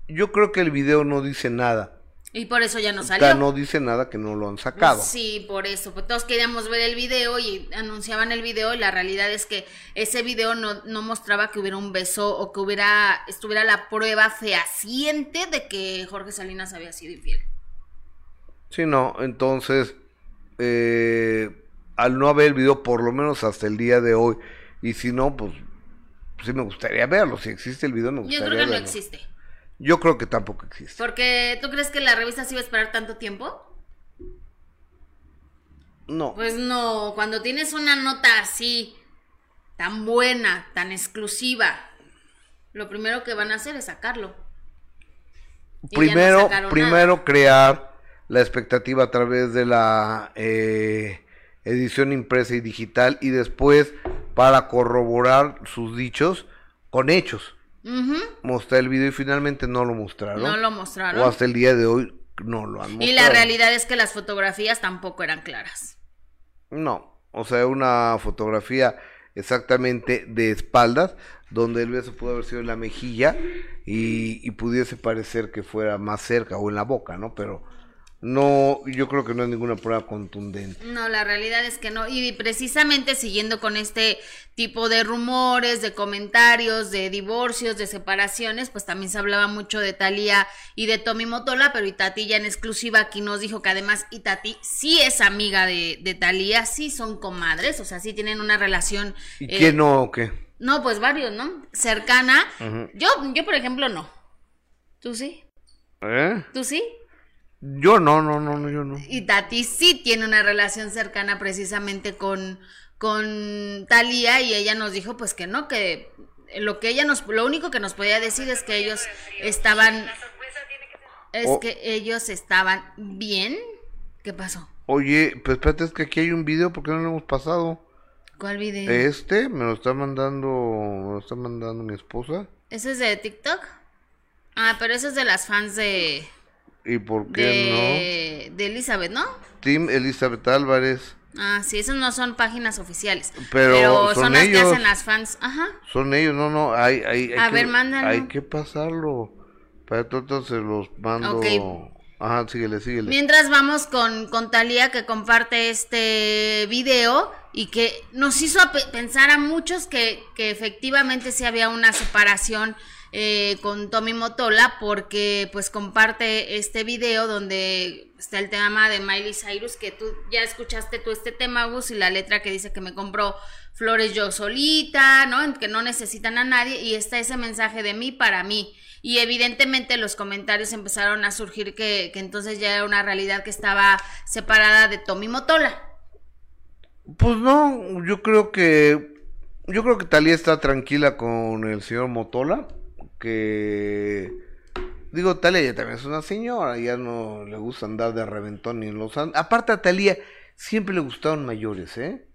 yo creo que el video no dice nada. Y por eso ya no salió. no dice nada que no lo han sacado. Sí, por eso. Pues todos queríamos ver el video y anunciaban el video y la realidad es que ese video no, no mostraba que hubiera un beso o que hubiera estuviera la prueba fehaciente de que Jorge Salinas había sido infiel. Sí, no. Entonces, eh, al no haber el video, por lo menos hasta el día de hoy, y si no, pues sí me gustaría verlo. Si existe el video, me gustaría Yo creo que no existe. Yo creo que tampoco existe. Porque, ¿tú crees que la revista se iba a esperar tanto tiempo? No. Pues no, cuando tienes una nota así, tan buena, tan exclusiva, lo primero que van a hacer es sacarlo. primero, primero crear la expectativa a través de la eh, edición impresa y digital y después para corroborar sus dichos con hechos. Mostrar el video y finalmente no lo mostraron. No lo mostraron. O hasta el día de hoy no lo han mostrado. Y la realidad es que las fotografías tampoco eran claras. No, o sea, una fotografía exactamente de espaldas, donde el beso pudo haber sido en la mejilla y, pudiese parecer que fuera más cerca o en la boca, ¿no? Pero no, yo creo que no hay ninguna prueba contundente. No, la realidad es que no. Y precisamente siguiendo con este tipo de rumores, de comentarios, de divorcios, de separaciones, pues también se hablaba mucho de Talía y de Tommy Motola, pero Itati ya en exclusiva aquí nos dijo que además Itati sí es amiga de, de Talía, sí son comadres, o sea, sí tienen una relación. ¿Y eh, quién no o qué? No, pues varios, ¿no? Cercana. Yo, yo, por ejemplo, no. ¿Tú sí? ¿Eh? ¿Tú sí? Yo no, no, no, yo no. Y Tati sí tiene una relación cercana precisamente con, con Talía y ella nos dijo pues que no, que lo que ella nos, lo único que nos podía decir es que ellos estaban, es oh. que ellos estaban bien. ¿Qué pasó? Oye, pues espérate, es que aquí hay un video, porque no lo hemos pasado? ¿Cuál video? Este, me lo está mandando, me lo está mandando mi esposa. ¿Ese es de TikTok? Ah, pero eso es de las fans de... ¿Y por qué no? De Elizabeth, ¿no? Team Elizabeth Álvarez. Ah, sí, esos no son páginas oficiales. Pero, son, las que hacen las fans. Ajá. Son ellos, no, no. Hay, hay, A ver, mándalo. Hay que pasarlo. Para entonces los mando. Ajá, síguele, síguele. Mientras vamos con, con Talía que comparte este video y que nos hizo pensar a muchos que, que efectivamente sí había una separación eh, con Tommy Motola porque pues comparte este video donde está el tema de Miley Cyrus que tú ya escuchaste tú este tema Gus y la letra que dice que me compró flores yo solita, ¿no? Que no necesitan a nadie y está ese mensaje de mí para mí. Y evidentemente los comentarios empezaron a surgir que, que entonces ya era una realidad que estaba separada de Tommy Motola. Pues no, yo creo que yo creo que Talía está tranquila con el señor Motola que digo, Talia también es una señora, ya no le gusta andar de reventón ni en los aparte a Talia siempre le gustaron mayores, ¿eh?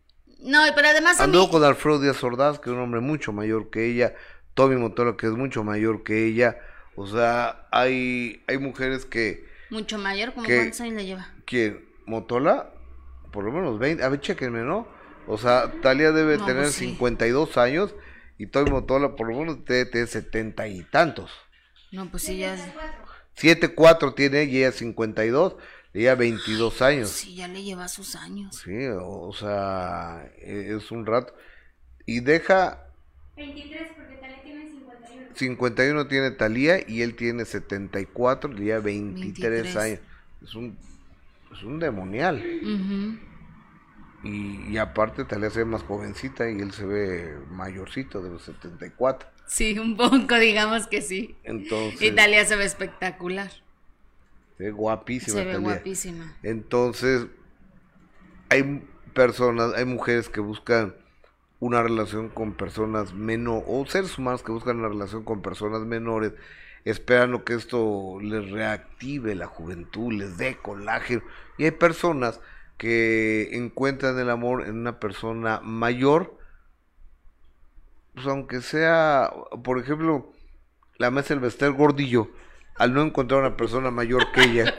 No, pero además Andó con Alfredo Díaz Ordaz, que es un hombre mucho mayor que ella, Tommy Motola, que es mucho mayor que ella, o sea, hay hay mujeres que mucho mayor, ¿como cuántos años le lleva? ¿Quién? ¿Motola? Por lo menos 20, a ver, chequenme, ¿no? O sea, Talia debe tener 52 pues años y Toy Motola por lo menos tiene setenta y tantos. No, pues sí, ya. Siete, cuatro tiene ella, cincuenta y dos, ella veintidós años. Sí, ya le lleva sus años. Sí, o, sea, e, es un rato. Y deja... 23, porque Talía tiene 51. 51 tiene Talía y él tiene 74, le lleva 23, años. Es un, es un demonial. Y, aparte Talía se ve más jovencita y él se ve mayorcito, de los 74. Sí, un poco, digamos que sí. Entonces. Y Talía se ve espectacular. Se ve guapísima. Se ve guapísima. Entonces, hay personas, hay mujeres que buscan una relación con personas menores, o seres humanos que buscan una relación con personas menores, esperando que esto les reactive la juventud, les dé colágeno. Y hay personas que encuentran el amor en una persona mayor, pues aunque sea, por ejemplo, la maestra Elvester Gordillo, al no encontrar una persona mayor que ella,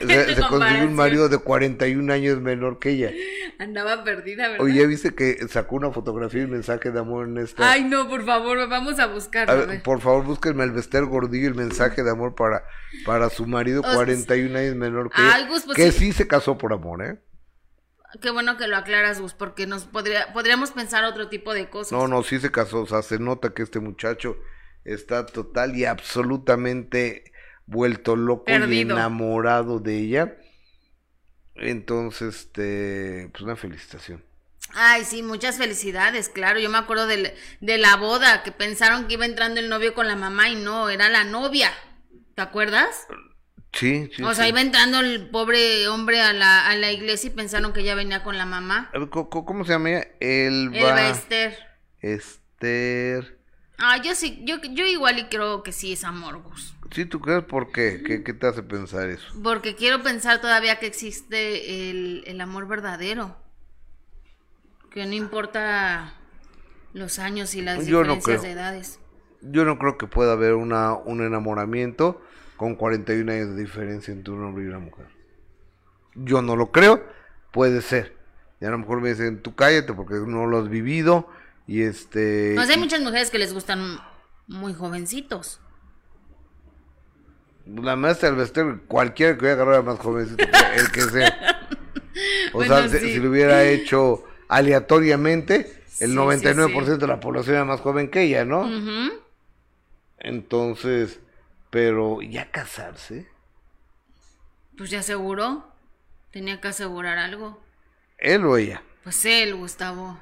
se, se consiguió un marido de 41 años menor que ella. Andaba perdida, ¿verdad? Oye, ¿viste que sacó una fotografía y mensaje de amor en esta? Ay, no, por favor, vamos a buscarlo. Por favor, búsquenme el Bester Gordillo el mensaje de amor para, para su marido, 41 años menor que ella. Pues que sí se casó por amor, ¿eh? Qué bueno que lo aclaras, Gus, porque nos podría, podríamos pensar otro tipo de cosas. No, no, sí se casó, o sea, se nota que este muchacho está total y absolutamente vuelto loco y enamorado de ella. Entonces, este, pues una felicitación. Ay, sí, muchas felicidades, claro. Yo me acuerdo de, de la boda, que pensaron que iba entrando el novio con la mamá y no, era la novia. ¿Te acuerdas? Sí, sí. O sea, iba entrando el pobre hombre a la, a la iglesia y pensaron que ya venía con la mamá. ¿Cómo, se llama ella? Elba. Elba Esther. Esther. Ah, yo sí, yo, yo igual y creo que sí es amor, Gus. Sí, ¿tú crees por qué? qué? ¿Qué te hace pensar eso? Porque quiero pensar todavía que existe el, el amor verdadero. Que no importa los años y las diferencias de edades. Yo no creo que pueda haber una, un enamoramiento con 41 años de diferencia entre un hombre y una mujer. Yo no lo creo, puede ser. Y a lo mejor me dicen, tú cállate porque no lo has vivido. Y este. No, hay muchas mujeres que les gustan muy jovencitos. La maestra del Bester, cualquiera que hubiera agarrado más jovencito el que sea. O Bueno, sea, si- sí. si lo hubiera hecho aleatoriamente, el Sí, 99% sí, de la población era más joven que ella, ¿no? Entonces, pero ya casarse, Pues ya aseguró. Tenía que asegurar algo. él o ella. Pues él, Gustavo.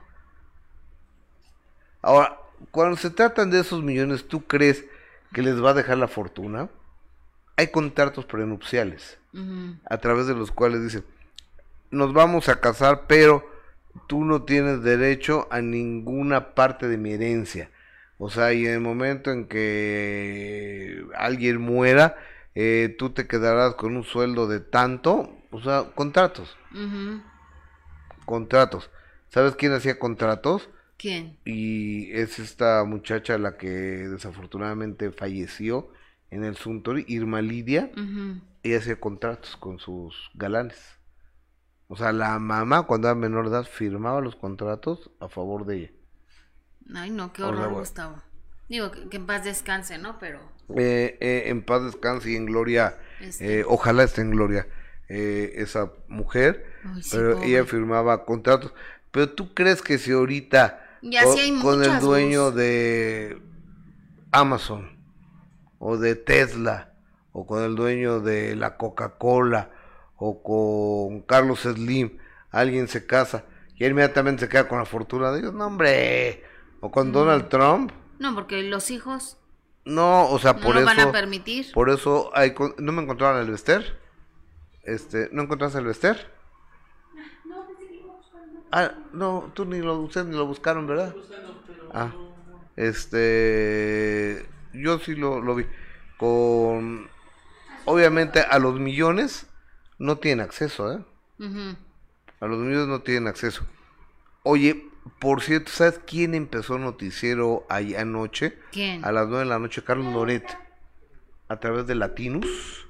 Ahora, cuando se tratan de esos millones, ¿tú crees que les va a dejar la fortuna? Hay contratos prenupciales a través de los cuales dicen, nos vamos a casar, pero tú no tienes derecho a ninguna parte de mi herencia. O sea, y en el momento en que alguien muera, eh, tú te quedarás con un sueldo de tanto, o sea, contratos, contratos. ¿Sabes quién hacía contratos? ¿Quién? Y es esta muchacha la que desafortunadamente falleció en el Suntory, Irma Lidia. Ella hacía contratos con sus galanes. O sea, la mamá cuando era menor de edad firmaba los contratos a favor de ella. Ay, no, qué horror. Gustavo. Digo, que, que en paz descanse, ¿no? Pero. Eh, eh, en paz descanse y en gloria, Este. eh, ojalá esté en gloria esa mujer, Ay, sí, pero pobre. ella firmaba contratos. Pero tú crees que si ahorita Ya co- sí hay con el dueño de Amazon o de Tesla o con el dueño de la Coca-Cola o con Carlos Slim, alguien se casa y él inmediatamente se queda con la fortuna de ellos, no hombre, o con Mm. Donald Trump, No, porque los hijos no, o sea, no por lo eso van a permitir. por eso hay con- no me encontraron el Vester. Este, ¿no encontraste el Vester? Ah, no, tú ni lo ustedes ni lo buscaron, ¿verdad? Ah. Este, yo sí lo, lo vi con obviamente a los millones no tienen acceso, ¿eh? A los millones no tienen acceso. Oye, por cierto, ¿sabes quién empezó noticiero ahí anoche? ¿Quién? a las 9 de la noche Carlos Loret a través de Latinus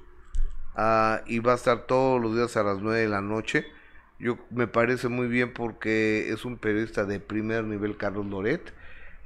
ah, y va a estar todos los días a las 9 de la noche yo me parece muy bien porque es un periodista de primer nivel Carlos Loret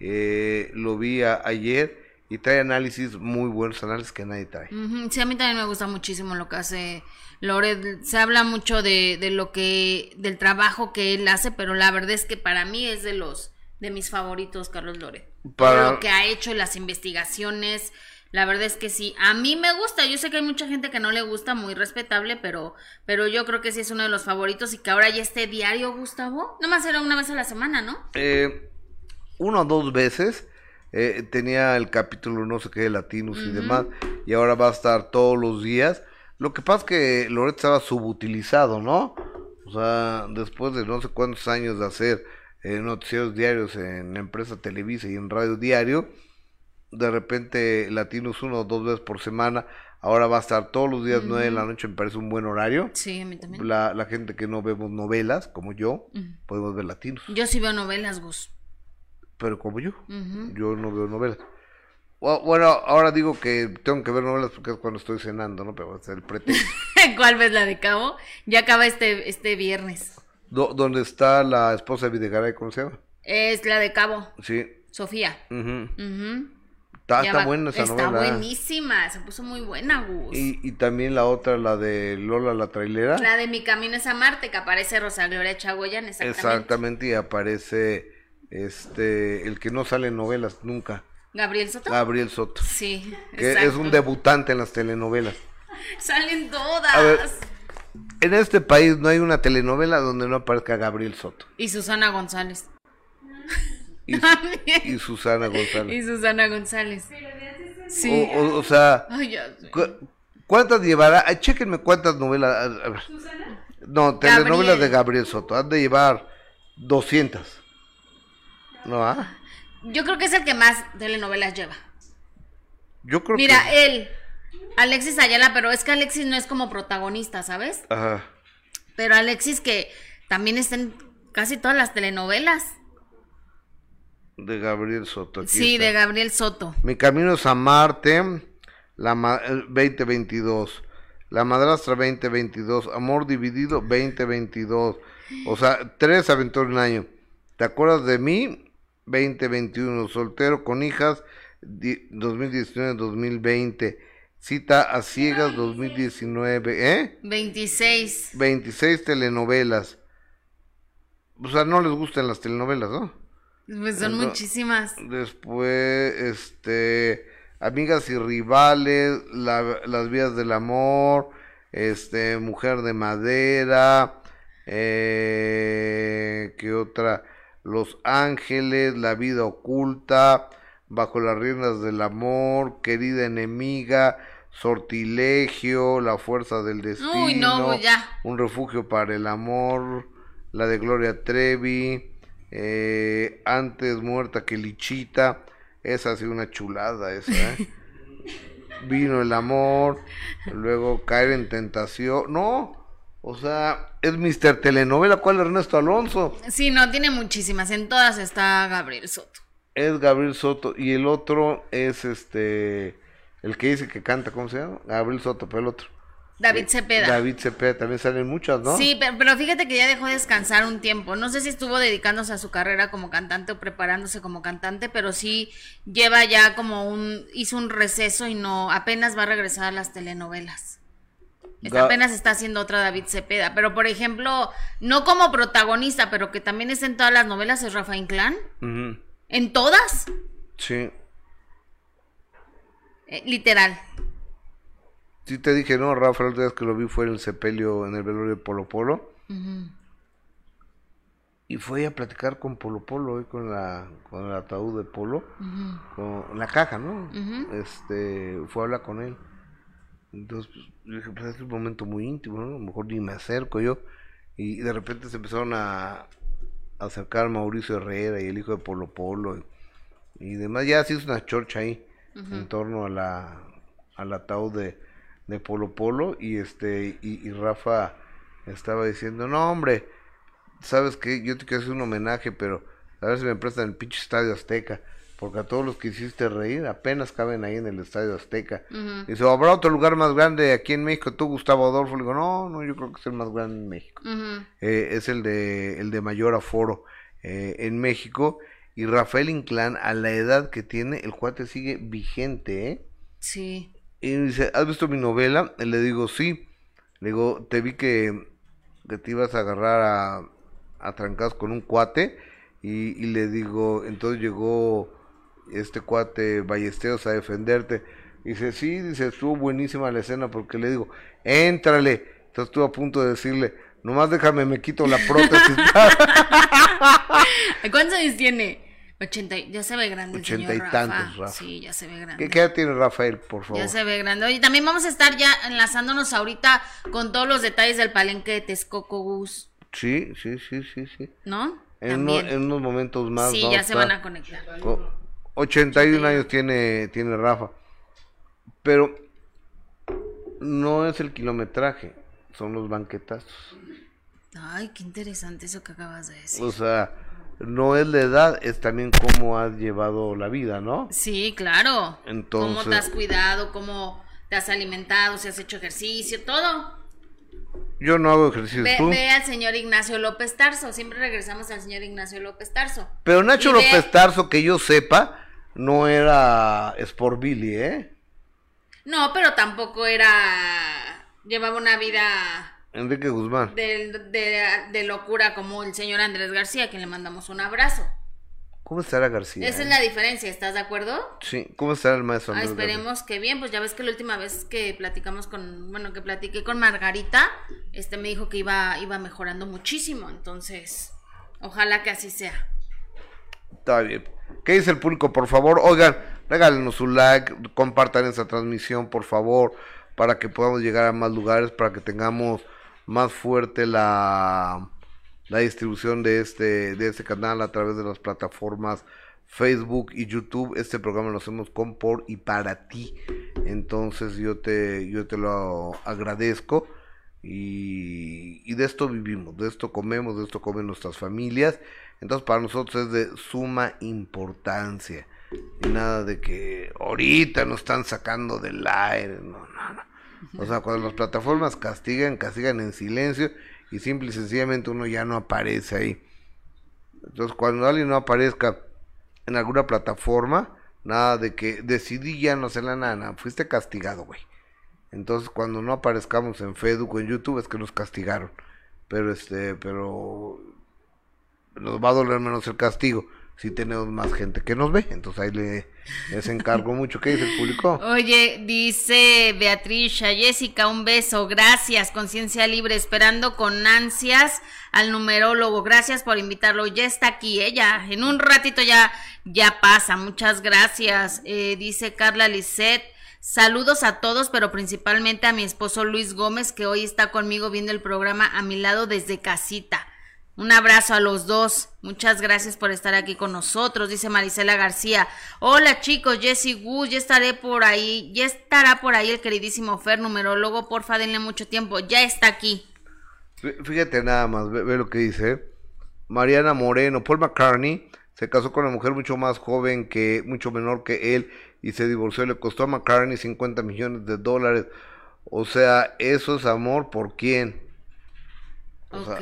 Eh, lo vi a- ayer y trae análisis muy buenos análisis que nadie trae Sí, a mí también me gusta muchísimo lo que hace Loret. Se habla mucho de, de lo que, del trabajo que él hace, pero la verdad es que para mí es de los, de mis favoritos, Carlos Loret. Para- lo que ha hecho, las investigaciones, la verdad es que sí. A mí me gusta, yo sé que hay mucha gente que no le gusta, muy respetable, pero, pero yo creo que sí es uno de los favoritos y que ahora ya esté diario, Gustavo. Nomás era una vez a la semana, ¿no? Eh, una o dos veces eh, tenía el capítulo no sé qué de Latinos y demás, y ahora va a estar todos los días. Lo que pasa es que Loret estaba subutilizado, ¿no? O sea, después de no sé cuántos años de hacer eh, noticieros diarios en la empresa Televisa y en Radio Diario, de repente Latinos uno o dos veces por semana, ahora va a estar todos los días nueve de la noche, me parece un buen horario. Sí, a mí también. La, la gente que no vemos novelas, como yo, Ujú. podemos ver latinos, Yo sí veo novelas, Gus. Pero como yo. Yo no veo novelas. Bueno, ahora digo que tengo que ver novelas porque es cuando estoy cenando, ¿no? Pero es el pretexto. ¿Cuál ves la de Cabo? Ya acaba este, este viernes. Do- ¿Dónde está la esposa de Videgaray? ¿Cómo se llama? Es la de Cabo, Sí. Sofía. ujú. Ujú. Está, está va- buena esa Está novela. buenísima, se puso muy buena, Gus. Y, y también la otra, la de Lola la trailera. La de Mi Camino es a Marte, que aparece Rosa Gloria Chagoyan, exactamente. Exactamente, y aparece este el que no sale en novelas nunca, Gabriel Soto. Gabriel Soto, sí, que exacto. es un debutante en las telenovelas. Salen todas. A ver. En este país no hay una telenovela donde no aparezca Gabriel Soto Y Susana González. y, Susana González. Y Susana González. Sí. O, o- o sea, Ay, cu- ¿cuántas llevará? Ah, chéquenme cuántas novelas. a- a ver. No, telenovelas Gabriel. de Gabriel Soto. Han de llevar 200. ¿No? ah? Yo creo que es el que más telenovelas lleva. Yo creo Mira, que. él, Alexis Ayala, pero es que Alexis no es como protagonista, ¿sabes? Ajá. Pero Alexis que también está en casi todas las telenovelas. De Gabriel Soto. Sí, está. de Gabriel Soto. Mi camino es a Marte. La ma- el 2022. La madrastra 2022. Amor dividido 2022. O sea, tres aventuras en un año. ¿Te acuerdas de mí? 2021. Soltero con hijas. di- 2019-2020. Cita a ciegas 2019, ¿eh? 26. 26 telenovelas. O sea, no les gustan las telenovelas, ¿no? Pues son Entonces- muchísimas. Después, este, Amigas y Rivales, La- Las Vías del Amor, este, Mujer de Madera, eh, ¿qué otra? Los Ángeles, La Vida Oculta, Bajo las Riendas del Amor, Querida Enemiga, Sortilegio, La Fuerza del Destino. Uy, no, ya. Un refugio para el amor, la de Gloria Trevi, eh, antes muerta que Lichita, esa ha sido una chulada esa, ¿eh? Vino el amor, luego caer en tentación, no, o sea, es Mr. Telenovela, ¿cuál es Ernesto Alonso? Sí, no, tiene muchísimas. En todas está Gabriel Soto. Es Gabriel Soto y el otro es este, el que dice que canta, ¿cómo se llama? Gabriel Soto, pero el otro. David Cepeda. David Cepeda, también salen muchas, ¿no? Sí, pero, pero fíjate que ya dejó de descansar un tiempo. No sé si estuvo dedicándose a su carrera como cantante o preparándose como cantante, pero sí lleva ya como un hizo un receso y no apenas va a regresar a las telenovelas. Apenas está haciendo otra David Cepeda, pero por ejemplo, no como protagonista, pero que también está en todas las novelas es Rafa Inclán. En todas, Sí. eh, literal. Sí te dije, no, Rafa, la última vez que lo vi fue en el sepelio, en el velorio de Polo Polo. Y fue a platicar con Polo Polo, eh, con, la, con el ataúd de Polo, con la caja, ¿no? Este, fue a hablar con él. Entonces, pues, yo dije, pues es un momento muy íntimo, ¿no? A lo mejor ni me acerco yo. Y de repente se empezaron a, a acercar Mauricio Herrera y el hijo de Polo Polo y, y demás. Ya se hizo una chorcha ahí en torno a la, al ataúd de, de Polo Polo y este y, y Rafa estaba diciendo, no hombre, sabes que yo te quiero hacer un homenaje, pero a ver si me prestan el pinche Estadio Azteca, porque a todos los que hiciste reír apenas caben ahí en el Estadio Azteca. Dice, ¿habrá otro lugar más grande aquí en México? Tú, Gustavo Adolfo, le digo, no, no, yo creo que es el más grande en México. Eh, es el de, el de mayor aforo eh, en México. Y Rafael Inclán, a la edad que tiene, el cuate sigue vigente, ¿eh? Sí. Y dice, ¿has visto mi novela? Y le digo, sí. Le digo, te vi que, que te ibas a agarrar a, a trancados con un cuate. Y, y le digo, entonces llegó este cuate Ballesteros a defenderte. Dice, sí, dice, estuvo buenísima la escena porque le digo, éntrale. Entonces estuve a punto de decirle, nomás déjame, me quito la prótesis. ¿Cuántos años tiene? 80, y- ya se ve grande el Ochenta señor y Rafa. tantos, Rafa. Sí, ya se ve grande. ¿Qué, qué edad tiene Rafael, por favor? Ya se ve grande. Oye, también vamos a estar ya enlazándonos ahorita con todos los detalles del palenque de Texcoco Gus, Sí, sí, sí, sí, sí. ¿no? En, uno- en unos momentos más. sí, ya se estar van a conectar. co- 81 años tiene, tiene Rafa. Pero no es el kilometraje, son los banquetazos. Ay, qué interesante eso que acabas de decir. O sea, no es la edad, es también cómo has llevado la vida, ¿no? Sí, claro. ¿Cómo Entonces- te has cuidado? ¿Cómo te has alimentado? ¿Si has hecho ejercicio? Todo. Yo no hago ejercicio, Ve, tú. ve al señor Ignacio López Tarso. Siempre regresamos al señor Ignacio López Tarso. Pero Nacho ve- López Tarso, que yo sepa, no era Sport Billy, ¿eh? No, pero tampoco era. Llevaba una vida Enrique Guzmán. de, de, de locura como el señor Andrés García, a quien le mandamos un abrazo. ¿Cómo estará García? Esa eh? es la diferencia, ¿estás de acuerdo? Sí, ¿cómo estará el maestro Ah, esperemos que bien, pues ya ves que la última vez que platicamos con, bueno, que platiqué con Margarita, este me dijo que iba, iba mejorando muchísimo, entonces, ojalá que así sea. Está bien. ¿Qué dice el público? Por favor, oigan, regálenos un like, compartan esta transmisión, por favor, para que podamos llegar a más lugares, para que tengamos más fuerte la, la distribución de este, de este canal a través de las plataformas Facebook y YouTube. Este programa lo hacemos con, por y para ti. Entonces yo te, yo te lo agradezco. Y, y de esto vivimos, de esto comemos, de esto comen nuestras familias. Entonces para nosotros es de suma importancia. Y nada de que ahorita nos están sacando del aire. No, no, no. O sea, cuando las plataformas castigan, castigan en silencio y simple y sencillamente uno ya no aparece ahí. Entonces cuando alguien no aparezca en alguna plataforma, nada de que decidí ya no hacer la nana, fuiste castigado, güey. Entonces, cuando no aparezcamos en Facebook o en YouTube es que nos castigaron. Pero este, pero nos va a doler menos el castigo si tenemos más gente que nos ve. Entonces ahí le, les encargo mucho. ¿Qué dice el público? Oye, dice Beatriz, Jessica, un beso. Gracias, conciencia libre, esperando con ansias al numerólogo. Gracias por invitarlo. Ya está aquí, ella. ¿eh? En un ratito ya, ya pasa. Muchas gracias. Eh, dice Carla Lisset. Saludos a todos, pero principalmente a mi esposo Luis Gómez, que hoy está conmigo viendo el programa a mi lado desde casita. Un abrazo a los dos. Muchas gracias por estar aquí con nosotros, dice Marisela García. Hola chicos, Jesse Gus, ya estaré por ahí, ya estará por ahí el queridísimo Fer, numerólogo, porfa, denle mucho tiempo, ya está aquí. Fíjate nada más, ve, lo que dice. Mariana Moreno, Paul McCartney se casó con una mujer mucho más joven que, mucho menor que él y se divorció. Le costó a McCartney 50 millones de dólares. O sea, eso es amor por quién. ok.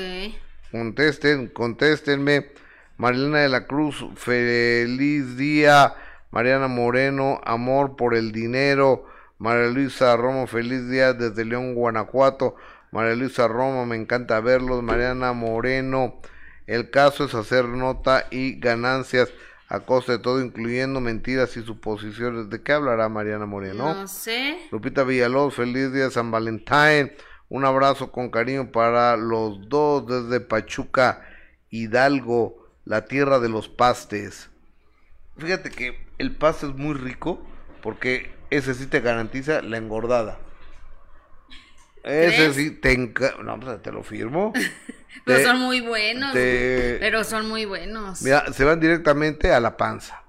Contesten, contéstenme. Marilena de la Cruz, feliz día. Mariana Moreno, amor por el dinero. María Luisa Romo, feliz día desde León, Guanajuato. María Luisa Romo, me encanta verlos. Mariana Moreno, el caso es hacer nota y ganancias a costa de todo, incluyendo mentiras y suposiciones. ¿De qué hablará Mariana Moreno? No sé. Lupita Villalobos, feliz día San Valentín. Un abrazo con cariño para los dos desde Pachuca, Hidalgo, la tierra de los pastes. Fíjate que el paste es muy rico porque ese sí te garantiza la engordada. Ese sí te no, pues, te lo firmo. pero son muy buenos. Pero son muy buenos. Mira, se van directamente a la panza.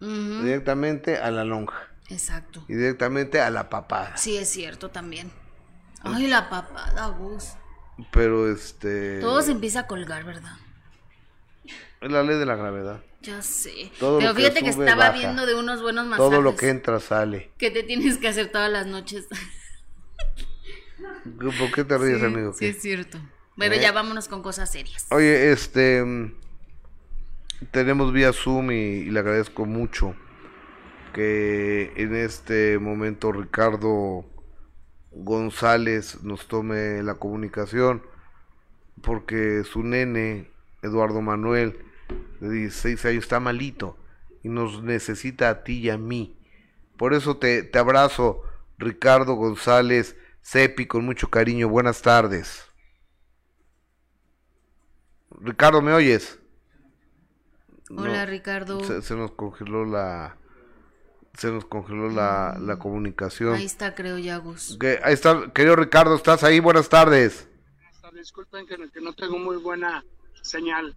Directamente a la lonja. Exacto. Y directamente a la papada. Sí, es cierto también. Ay, la papada, Gus. Pero este. Todo se empieza a colgar, ¿verdad? Es la ley de la gravedad. Ya sé. Pero fíjate que, estaba viendo de unos buenos masajes. Todo lo que entra sale. Que te tienes que hacer todas las noches. ¿Por qué te ríes, amigo? Sí, es cierto. Pero ¿Eh? ya vámonos con cosas serias. Oye, este. Tenemos vía Zoom y le agradezco mucho que en este momento Ricardo González nos tome la comunicación porque su nene, Eduardo Manuel, de 16 años, está malito y nos necesita a ti y a mí. Por eso te, te abrazo, Ricardo González Cepi, con mucho cariño. Buenas tardes. Ricardo, ¿me oyes? Hola, Ricardo. se, nos congeló la, se nos congeló la, la comunicación. Ahí está, creo, Yagus. ahí está, querido Ricardo, ¿estás ahí? Buenas tardes. Disculpen que, no tengo muy buena señal.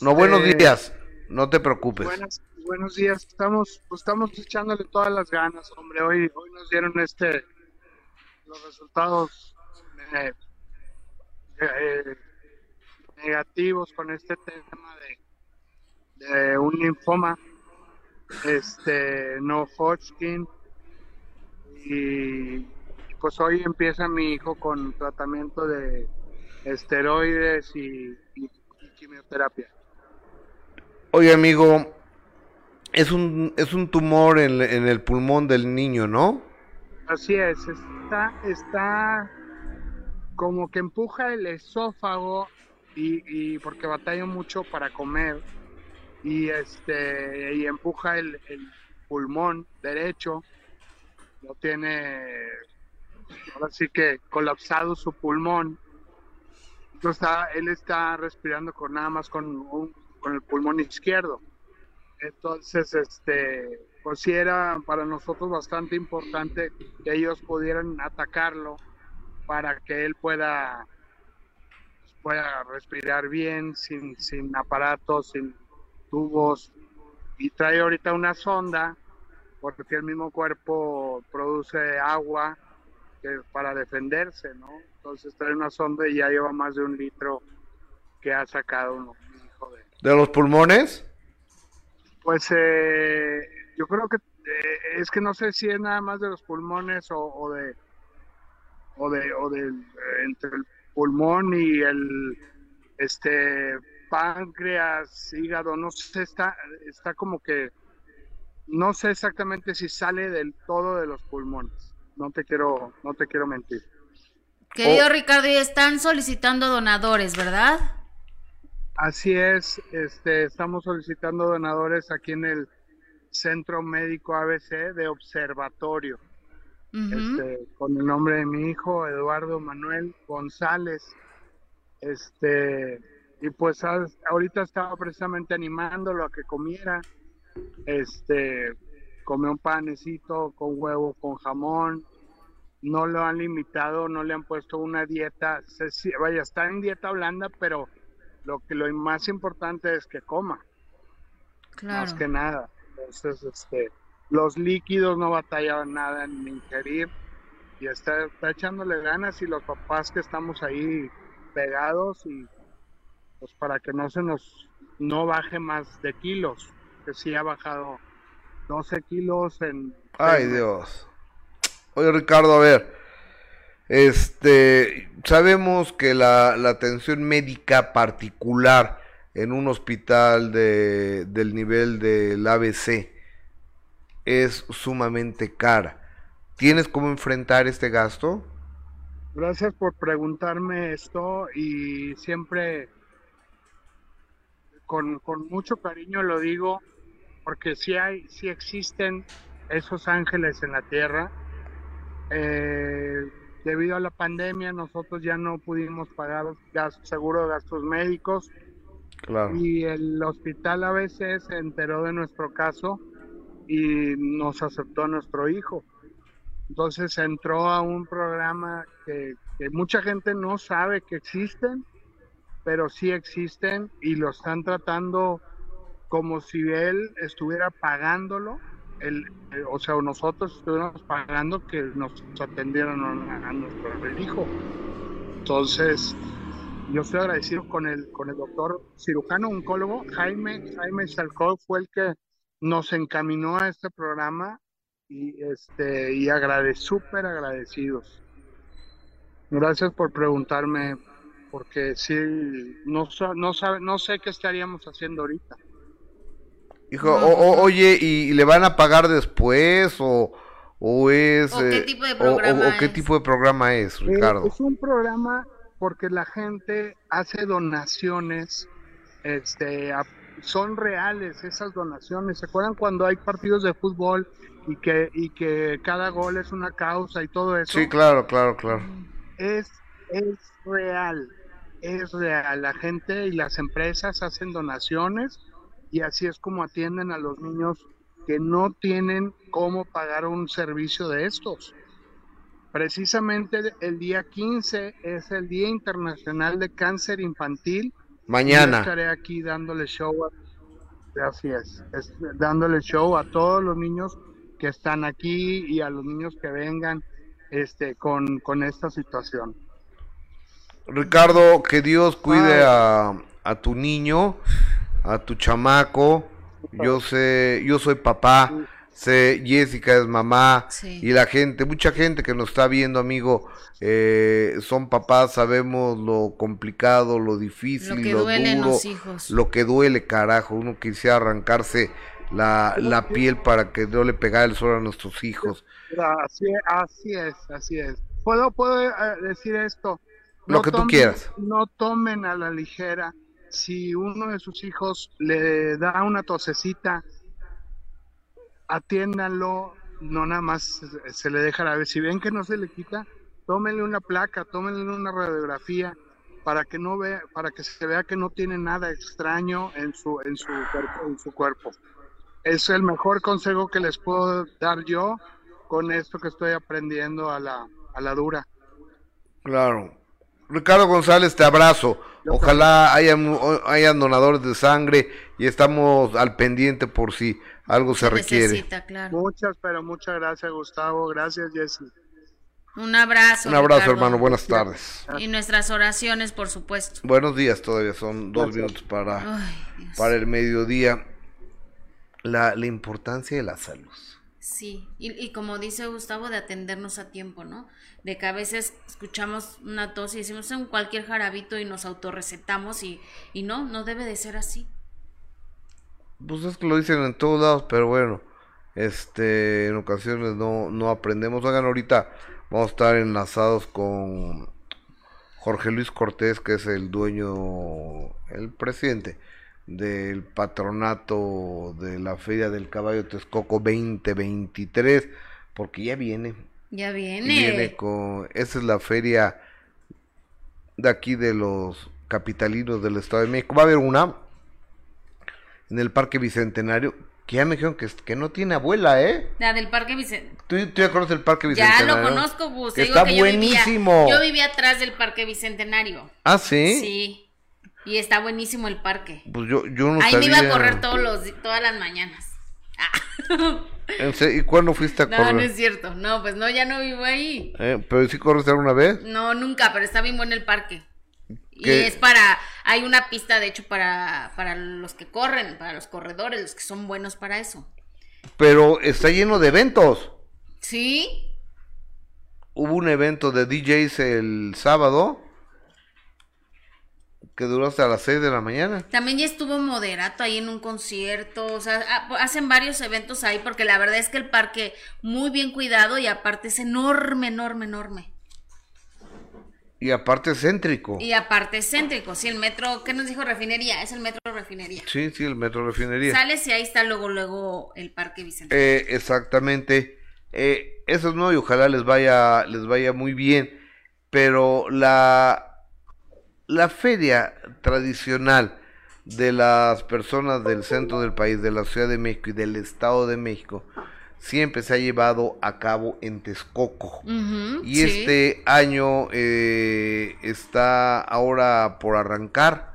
no, buenos este, días, no te preocupes. buenos días, estamos, pues, estamos echándole todas las ganas, hombre. Hoy, hoy nos dieron este los resultados eh, eh, negativos con este tema de, de un linfoma este, no Hodgkin. Y pues hoy empieza mi hijo con tratamiento de esteroides y, quimioterapia. Oye, amigo, es un, es un tumor en, en, el pulmón del niño, ¿no? Así es, está, está como que empuja el esófago y, y porque batalla mucho para comer y este y empuja el, pulmón derecho. No tiene ahora sí que colapsado su pulmón. Entonces él está respirando con nada más con, con el pulmón izquierdo. Entonces este pues era para nosotros bastante importante que ellos pudieran atacarlo para que él pueda pueda respirar bien sin, sin aparatos sin tubos y trae ahorita una sonda porque el mismo cuerpo produce agua para defenderse, ¿no? Entonces trae una sonda y ya lleva más de un litro que ha sacado uno, hijo de... ¿De los pulmones? Pues eh, yo creo que eh, es que no sé si es nada más de los pulmones o, o de o de o eh, entre el pulmón y el este páncreas, hígado, no sé, está, está como que, no sé exactamente si sale del todo de los pulmones. no te quiero, no te quiero mentir. Querido Oh. Ricardo, y están solicitando donadores, ¿verdad? Así es, este, estamos solicitando donadores aquí en el Centro Médico ABC de Observatorio, este, con el nombre de mi hijo Eduardo Manuel González. Este, y pues a- ahorita estaba precisamente animándolo a que comiera. Este, comió un panecito con huevo, con jamón. No lo han limitado, no le han puesto una dieta. se- vaya, está en dieta blanda, pero lo que lo más importante es que coma, Claro. más que nada. Entonces, este, los líquidos no batallaban nada en ingerir y está, está echándole ganas y los papás que estamos ahí pegados y pues para que no se nos no baje más de kilos, que sí ha bajado 12 kilos en Ay. Dios. Oye, Ricardo, a ver. Este, sabemos que la, la atención médica particular en un hospital de, del nivel del ABC es sumamente cara. ¿Tienes cómo enfrentar este gasto? Gracias por preguntarme esto y siempre con, con mucho cariño lo digo porque sí hay, sí existen esos ángeles en la tierra. Eh, debido a la pandemia nosotros ya no pudimos pagar gas- seguro de gastos médicos Claro. y el hospital a veces se enteró de nuestro caso y nos aceptó a nuestro hijo. Entonces entró a un programa que, que mucha gente no sabe que existen, pero sí existen y lo están tratando como si él estuviera pagándolo, el, eh, o sea, nosotros estuviéramos pagando que nos atendieran a, nuestro hijo. Entonces, yo estoy agradecido con el, con el doctor cirujano oncólogo Jaime, Jaime Chalcó fue el que nos encaminó a este programa y este y agrade, súper agradecidos. Gracias por preguntarme, porque sí, no, no, sabe, no sé qué estaríamos haciendo ahorita. Hijo, o- o- oye, ¿y le van a pagar después o, o es... ¿O qué eh, tipo de o- o- programa o qué es? tipo de programa es, Eh, Ricardo? Es un programa porque la gente hace donaciones, este, a- son reales esas donaciones. ¿Se acuerdan cuando hay partidos de fútbol y que, y que cada gol es una causa y todo eso? Sí, claro, claro, claro. es, es real, es real. La gente y las empresas hacen donaciones y así es como atienden a los niños que no tienen cómo pagar un servicio de estos. Precisamente el día 15 es el Día Internacional de Cáncer Infantil. Mañana. estaré aquí dándole show a, así es, es dándole show a todos los niños que están aquí y a los niños que vengan este con, con esta situación. Ricardo, que Dios cuide a, a tu niño, a tu chamaco. Yo sé, yo soy papá, sé, Jessica es mamá Sí. y la gente, mucha gente que nos está viendo, amigo, eh, son papás, sabemos lo complicado, lo difícil, Lo que lo duele en duro, los hijos. lo que duele, carajo. Uno quisiera arrancarse la, la piel para que no le pegara el sol a nuestros hijos. Así, así es, así es. Puedo, puedo eh, decir esto. Lo que tú quieras. No tomen a la ligera. Si uno de sus hijos le da una tosecita, atiéndanlo, no nada más se- se le deja la vez. Si ven que no se le quita, tómenle una placa, tómenle una radiografía para que no vea, para que se vea que no tiene nada extraño en su, en su cuerpo, en su cuerpo. Es el mejor consejo que les puedo dar yo con esto que estoy aprendiendo a la, a la dura. Claro. Ricardo González, te abrazo. Ojalá hayan, hayan donadores de sangre y estamos al pendiente por si algo se requiere. Necesita, claro. Muchas, pero muchas gracias, Gustavo. Gracias, Jessy. Un abrazo. Un abrazo, Ricardo. hermano. Buenas tardes. Y nuestras oraciones, por supuesto. Buenos días, todavía son dos Gracias. minutos para, Ay, para el mediodía. La, la importancia de la salud. Sí, y, y como dice Gustavo, de atendernos a tiempo, ¿no? De que a veces escuchamos una tos y decimos en cualquier jarabito y nos autorrecetamos y, y no, no debe de ser así. Pues es que lo dicen en todos lados, pero bueno, este, en ocasiones no, no aprendemos. Hagan ahorita, vamos a estar enlazados con Jorge Luis Cortés, que es el dueño, el presidente del patronato de la Feria del Caballo Texcoco 2023, porque ya viene. Ya viene. Viene con, esa es la feria de aquí de los capitalinos del Estado de México. Va a haber una en el Parque Bicentenario que ya me dijeron que, que no tiene abuela, ¿eh? La del Parque Bicentenario. ¿Tú, ¿Tú, ya conoces el Parque Bicentenario? Ya lo conozco. Que está que buenísimo. Yo vivía, yo vivía, atrás del Parque Bicentenario. ¿Ah, sí? Sí. Y está buenísimo el parque. Pues yo, yo no Ahí sabía. me iba a correr todos los, todas las mañanas. ¿Y cuándo fuiste a no, correr? No, no es cierto. No, pues no, ya no vivo ahí. Eh, ¿Pero sí corriste alguna vez? No, nunca, pero está bien bueno el parque. ¿Qué? Y es para, hay una pista de hecho para, para los que corren, para los corredores, los que son buenos para eso. Pero está lleno de eventos. ¿Sí? Hubo un evento de DJs el sábado que duró hasta las 6 de la mañana. También ya estuvo Moderato ahí en un concierto, o sea, hacen varios eventos ahí porque la verdad es que el parque muy bien cuidado y aparte es enorme, enorme, enorme. Y aparte es céntrico. Y aparte es céntrico, sí, el metro, ¿qué nos dijo Refinería? Es el metro Refinería. Sí, sí, el metro Refinería. Sales y ahí está luego, luego el parque Vicente. Eh, exactamente. Eh, eso es nuevo y ojalá les vaya, les vaya muy bien. Pero la, la feria tradicional de las personas del centro del país, de la Ciudad de México y del Estado de México, siempre se ha llevado a cabo en Texcoco. Uh -huh, y sí. este año eh, está ahora por arrancar.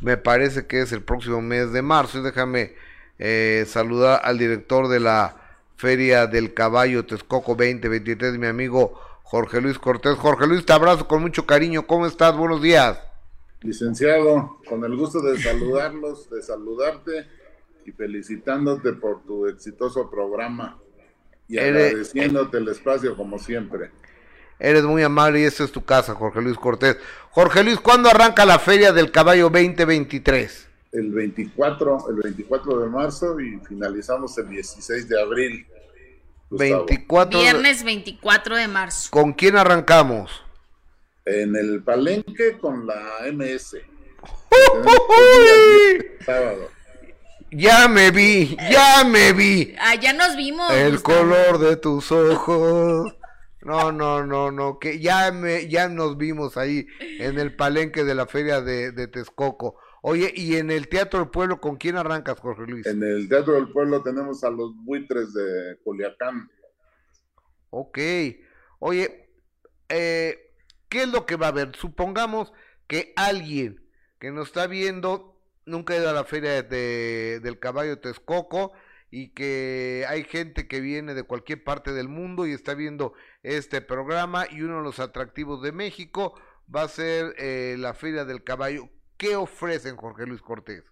Me parece que es el próximo mes de marzo. Y déjame eh, saludar al director de la Feria del Caballo Texcoco 2023, mi amigo Jorge Luis Cortés. Jorge Luis, te abrazo con mucho cariño. ¿Cómo estás? Buenos días. Licenciado, con el gusto de saludarlos, de saludarte y felicitándote por tu exitoso programa y Eres- agradeciéndote el espacio como siempre. Eres muy amable y esta es tu casa, Jorge Luis Cortés. Jorge Luis, ¿cuándo arranca la Feria del Caballo 2023? El 24, el 24 de marzo y finalizamos el 16 de abril. Gustavo. 24. de- Viernes 24 de marzo. ¿Con quién arrancamos? En el Palenque con la MS. Sábado. Ya me vi, ya me vi. Ah, ya nos vimos. El Gustavo. color de tus ojos. No, no, no, no, que ya me, ya nos vimos ahí en el palenque de la feria de, de Texcoco. Oye, y en el Teatro del Pueblo, ¿con quién arrancas, Jorge Luis? En el Teatro del Pueblo tenemos a los buitres de Culiacán. Ok. Oye, eh, ¿qué es lo que va a haber? Supongamos que alguien que nos está viendo nunca ha ido a la feria de- del caballo Texcoco y que hay gente que viene de cualquier parte del mundo y está viendo este programa y uno de los atractivos de México va a ser eh, la feria del caballo. ¿Qué ofrecen, Jorge Luis Cortés?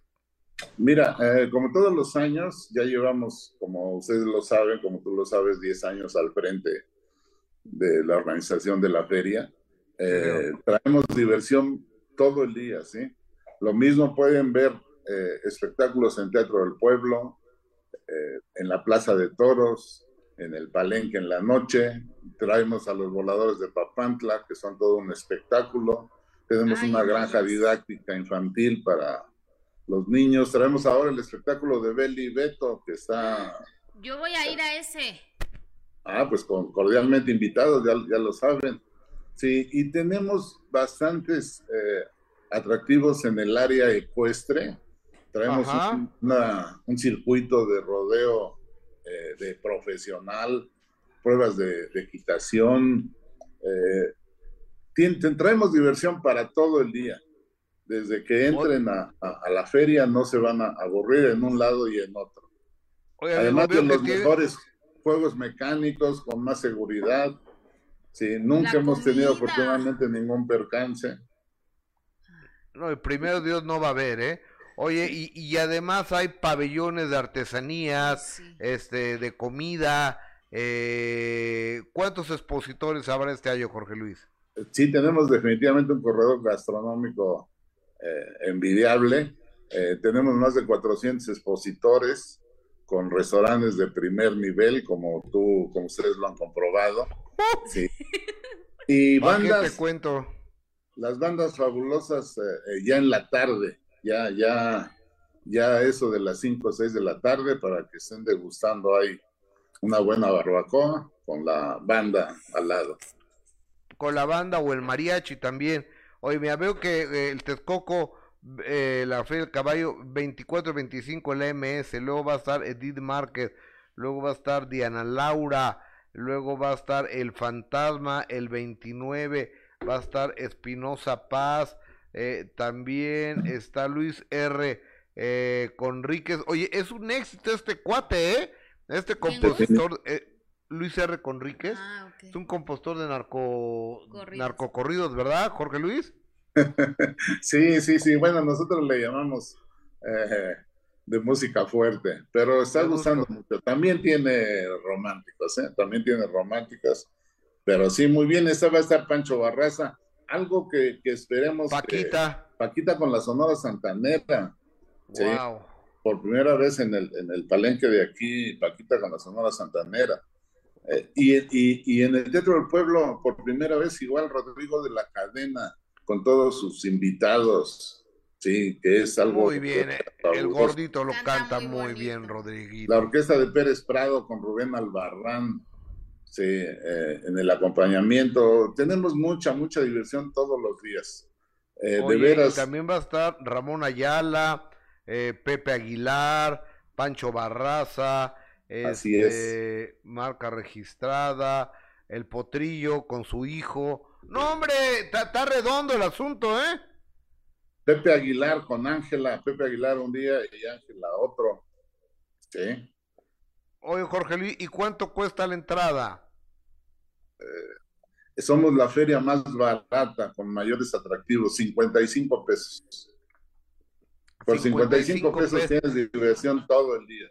Mira, eh, como todos los años, ya llevamos, como ustedes lo saben, como tú lo sabes, 10 años al frente de la organización de la feria. Eh, traemos diversión todo el día, ¿sí? Lo mismo pueden ver eh, espectáculos en Teatro del Pueblo, en la Plaza de Toros, en el Palenque en la noche. Traemos a los voladores de Papantla, que son todo un espectáculo. Tenemos Ay, una granja Dios. didáctica infantil para los niños. Traemos ahora el espectáculo de Beli Beto, que está, Yo voy a ir a ese. ah, pues con- cordialmente invitados, ya, ya lo saben. Sí, y tenemos bastantes eh, atractivos en el área ecuestre. Traemos un, una- un circuito de rodeo eh, de profesional, pruebas de, de equitación. eh, traemos diversión para todo el día. Desde que entren a, a- a la feria no se van a aburrir en un lado y en otro. Oye, Además de los tiene- mejores juegos mecánicos con más seguridad. Sí, nunca La hemos tenido afortunadamente ningún percance. No, el primero Dios no va a haber, ¿eh? Oye, y, y además hay pabellones de artesanías, Sí. este, de comida. Eh, ¿Cuántos expositores habrá este año, Jorge Luis? Sí, tenemos definitivamente un corredor gastronómico eh, envidiable. Eh, tenemos más de 400 expositores. con restaurantes de primer nivel, como tú, como ustedes lo han comprobado. Sí. Y bandas. te cuento? Las bandas fabulosas eh, ya en la tarde, ya, ya, ya eso de las 5 o 6 de la tarde para que estén degustando ahí una buena barbacoa con la banda al lado. Con la banda o el mariachi también. Oye, me veo que eh, el Texcoco, eh, la Feria del Caballo, 24-25 en la MS, luego va a estar Edith Márquez, luego va a estar Diana Laura, luego va a estar El Fantasma, el 29, va a estar Espinosa Paz, eh, también está Luis R. Eh, Conríquez. Oye, es un éxito este cuate, ¿eh? Este compositor, eh, Luis R. Conríquez, ah, es un compositor de narco, narcocorridos, ¿verdad, Jorge Luis? sí, sí, sí. Bueno, nosotros le llamamos eh, de música fuerte, pero está gustando mucho. También tiene románticos, ¿eh? También tiene románticas. Pero sí, muy bien. Esta va a estar Pancho Barraza. Algo que, esperemos. Paquita. Paquita con la Sonora Santanera. Wow. Por primera vez en el, en el palenque de aquí, Paquita con la Sonora Santanera. Eh, y, y, en el Teatro del Pueblo, por primera vez, igual Rodrigo de la Cadena, con todos sus invitados, sí, que es algo... Muy bien, eh, el gordito lo canta, muy, bien, Rodriguito. La orquesta de Pérez Prado con Rubén Albarrán, sí, eh, en el acompañamiento. Tenemos mucha, mucha diversión todos los días. de veras. También va a estar Ramón Ayala, Pepe Aguilar, Pancho Barraza, Así es. Este, marca registrada, el potrillo con su hijo. No, hombre, está redondo el asunto, ¿eh? Pepe Aguilar con Ángela, Pepe Aguilar un día y Ángela otro. Sí. Oye, Jorge Luis, ¿y cuánto cuesta la entrada? Eh, somos la feria más barata, con mayores atractivos, 55 pesos. Por 55, pesos tienes diversión todo el día.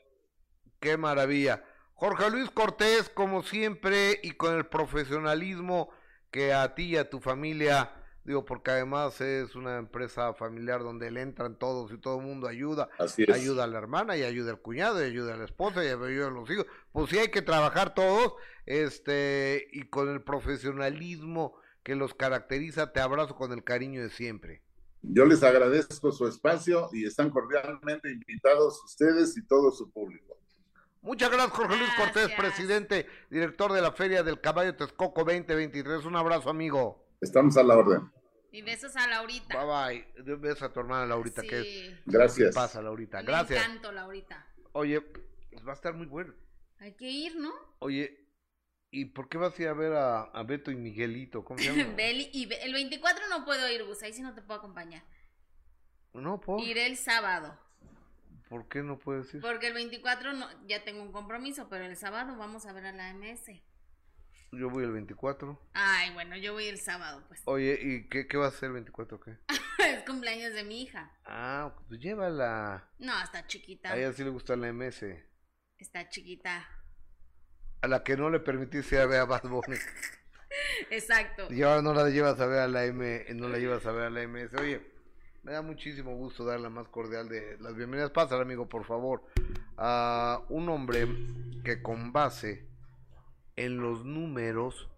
Qué maravilla. Jorge Luis Cortés, como siempre, y con el profesionalismo que a ti y a tu familia, digo, porque además es una empresa familiar donde le entran todos y todo el mundo ayuda. Así es. Ayuda a la hermana y ayuda al cuñado y ayuda a la esposa y ayuda a los hijos. Pues sí hay que trabajar todos, este, y con el profesionalismo que los caracteriza, te abrazo con el cariño de siempre. Yo les agradezco su espacio y están cordialmente invitados ustedes y todo su público. Muchas gracias, Jorge Luis Cortés, presidente, director de la Feria del Caballo Texcoco 2023. Un abrazo, amigo. Estamos a la orden. Y besos a Laurita. Bye bye. Besos a tu hermana Laurita, que es. Gracias. ¿Qué pasa, Laurita? Gracias. Me encanta, Laurita. Oye, pues va a estar muy bueno. Hay que ir, ¿no? Oye, ¿y por qué vas a ir a ver a, Beto y Miguelito? ¿Cómo se llama? y el 24 no puedo ir, Gus, ahí sí no te puedo acompañar. No, puedo. Iré el sábado. ¿Por qué no puedes ir? Porque el 24 no, ya tengo un compromiso, pero el sábado vamos a ver a la MS. Yo voy el 24. Ay, bueno, yo voy el sábado, pues. Oye, ¿y qué, qué va a ser el 24 qué? es cumpleaños de mi hija. Ah, pues llévala. No, está chiquita. A ella sí le gusta la MS. Está chiquita. A la que no le permitiste a ver a Bad Bunny. Exacto. Y ahora no la llevas a ver a la M, no la llevas a ver a la MS. Oye, me da muchísimo gusto dar la más cordial de las bienvenidas. Pásale, amigo, por favor. A un hombre que con base en los números,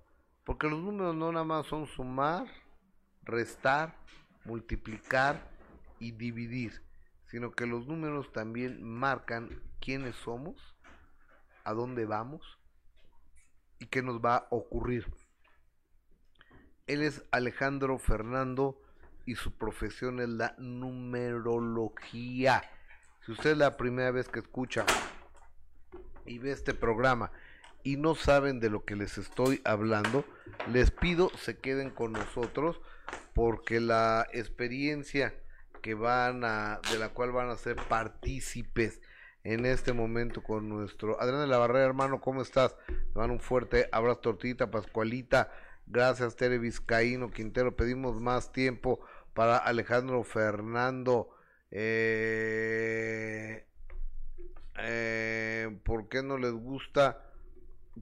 porque los números no nada más son sumar, restar, multiplicar y dividir, sino que los números también marcan quiénes somos, a dónde vamos y qué nos va a ocurrir. Él es Alejandro Fernando y su profesión es la numerología. Si usted es la primera vez que escucha y ve este programa y no saben de lo que les estoy hablando, les pido se queden con nosotros porque la experiencia que van a de la cual van a ser partícipes en este momento con nuestro Adrián de la Barrera, hermano, ¿cómo estás? Te van un fuerte abrazo, tortita, Pascualita. Gracias, Tere Vizcaíno, Quintero. Pedimos más tiempo para Alejandro Fernando. Eh, eh, ¿Por qué no les gusta?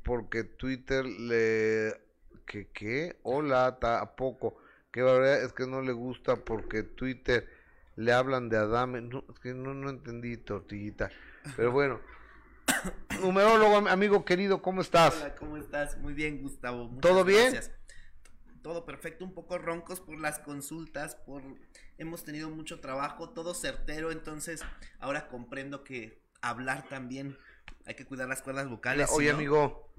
Porque Twitter le... ¿Qué qué? Hola, tampoco. Que verdad es que no le gusta porque Twitter le hablan de Adame. No, es que no, no entendí, tortillita. Pero bueno, numerólogo, amigo querido, ¿cómo estás? Hola, ¿cómo estás? Muy bien, Gustavo. Muchas ¿Todo bien? gracias. Todo perfecto, un poco roncos por las consultas, por hemos tenido mucho trabajo, todo certero, entonces ahora comprendo que hablar también hay que cuidar las cuerdas vocales. Oye, amigo,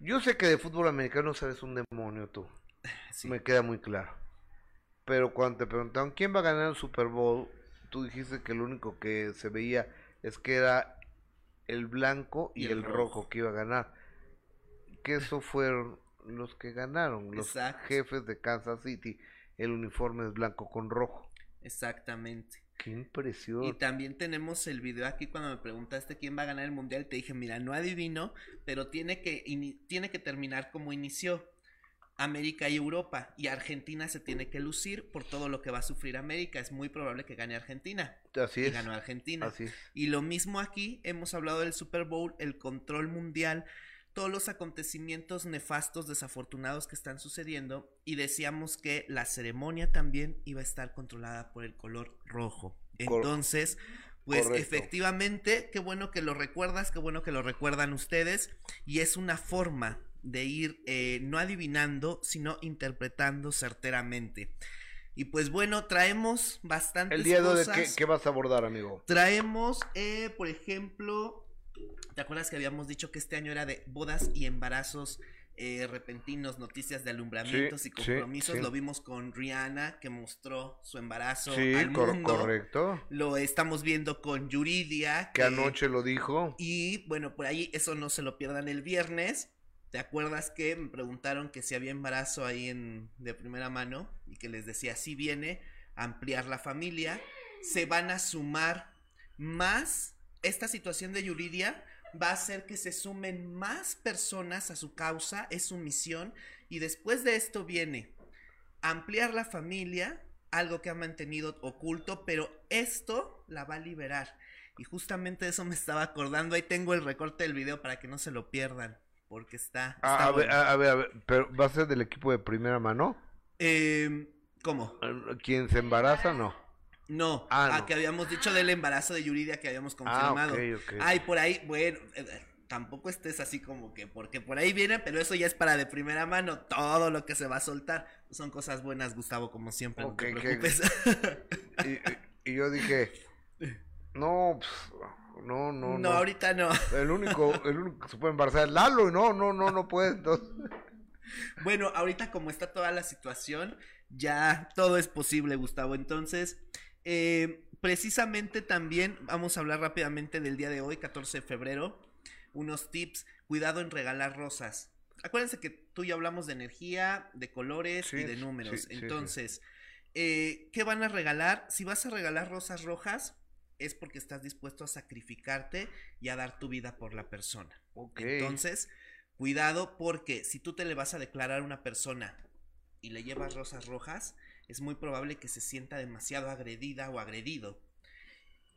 yo sé que de fútbol americano sabes un demonio tú. Sí. Me queda muy claro. Pero cuando te preguntaron quién va a ganar el Super Bowl, tú dijiste que lo único que se veía es que era el blanco y, el rojo. rojo. que iba a ganar. Que eso fueron los que ganaron, los Exacto. jefes de Kansas City. El uniforme es blanco con rojo. Exactamente. Qué impresión. Y también tenemos el video aquí cuando me preguntaste quién va a ganar el mundial, te dije, mira, no adivino, pero tiene que, tiene que terminar como inició. América y Europa y Argentina se tiene que lucir por todo lo que va a sufrir América. Es muy probable que gane Argentina. Así y es. ganó Argentina. Así es. Y lo mismo aquí, hemos hablado del Super Bowl, el control mundial, todos los acontecimientos nefastos, desafortunados que están sucediendo, y decíamos que la ceremonia también iba a estar controlada por el color rojo. Entonces, pues correcto. efectivamente, qué bueno que lo recuerdas, qué bueno que lo recuerdan ustedes, y es una forma de ir eh, no adivinando, sino interpretando certeramente. Y pues bueno, traemos bastantes El día de cosas. ¿qué, ¿qué vas a abordar, amigo? Traemos, eh, por ejemplo, ¿te acuerdas que habíamos dicho que este año era de bodas y embarazos eh, repentinos, noticias de alumbramientos Sí, y compromisos? sí. Lo vimos con Rihanna, que mostró su embarazo Sí, al cor- mundo. correcto. Lo estamos viendo con Yuridia. Que anoche lo dijo. Y bueno, por ahí eso no se lo pierdan el viernes. ¿Te acuerdas que me preguntaron que si había embarazo ahí en de primera mano y que les decía si viene ampliar la familia? Se van a sumar más esta situación de Yuridia va a hacer que se sumen más personas a su causa, es su misión y después de esto viene ampliar la familia, algo que ha mantenido oculto, pero esto la va a liberar. Y justamente eso me estaba acordando. Ahí tengo el recorte del video para que no se lo pierdan. Porque está. Ah, a, ver, bueno. a, a ver, a ver, pero ¿va a ser del equipo de primera mano? Eh, ¿Cómo? ¿Quién se embaraza? No. No, Ah, a no. que habíamos dicho del embarazo de Yuridia que habíamos Ah, confirmado. ok, ok. Ay, por ahí, bueno, eh, eh, tampoco estés así como que, porque por ahí viene, pero eso ya es para de primera mano. Todo lo que se va a soltar son cosas buenas, Gustavo, como siempre. Ok, no te que- preocupes. Y, y- y yo dije, no, pues, no, no, no, no. ahorita no. El único, el único que se puede embarazar es Lalo, y no, no, no, no puede. Entonces, Bueno, ahorita como está toda la situación, ya todo es posible, Gustavo. Entonces, eh, precisamente también vamos a hablar rápidamente del día de hoy, 14 de febrero. Unos tips, cuidado en regalar rosas. Acuérdense que tú y yo hablamos de energía, de colores Sí, y de números. sí, sí. Entonces, eh, ¿qué van a regalar? Si vas a regalar rosas rojas, es porque estás dispuesto a sacrificarte y a dar tu vida por la persona. Entonces, cuidado porque si tú te le vas a declarar a una persona y le llevas rosas rojas, es muy probable que se sienta demasiado agredida o agredido.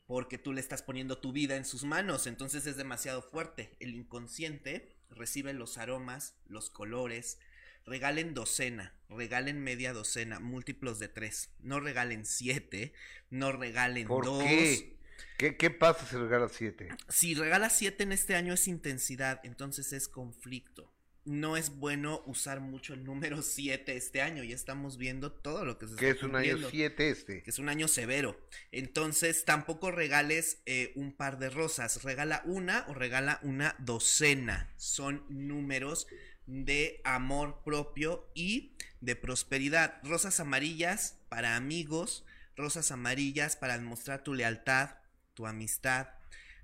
Porque tú le estás poniendo tu vida en sus manos, entonces es demasiado fuerte. El inconsciente recibe los aromas, los colores. Regalen docena, regalen media docena, múltiplos de tres. No regalen siete, no regalen ¿Por dos. qué? qué? ¿Qué pasa si regala siete? Si regalas 7 en este año es intensidad, entonces es conflicto. No es bueno usar mucho el número 7 este año, ya estamos viendo todo lo que se Que es un año cumpliendo, siete este. Que es un año severo. Entonces tampoco regales eh, un par de rosas, regala una o regala una docena. Son números de amor propio y de prosperidad. Rosas amarillas para amigos, rosas amarillas para demostrar tu lealtad, tu amistad,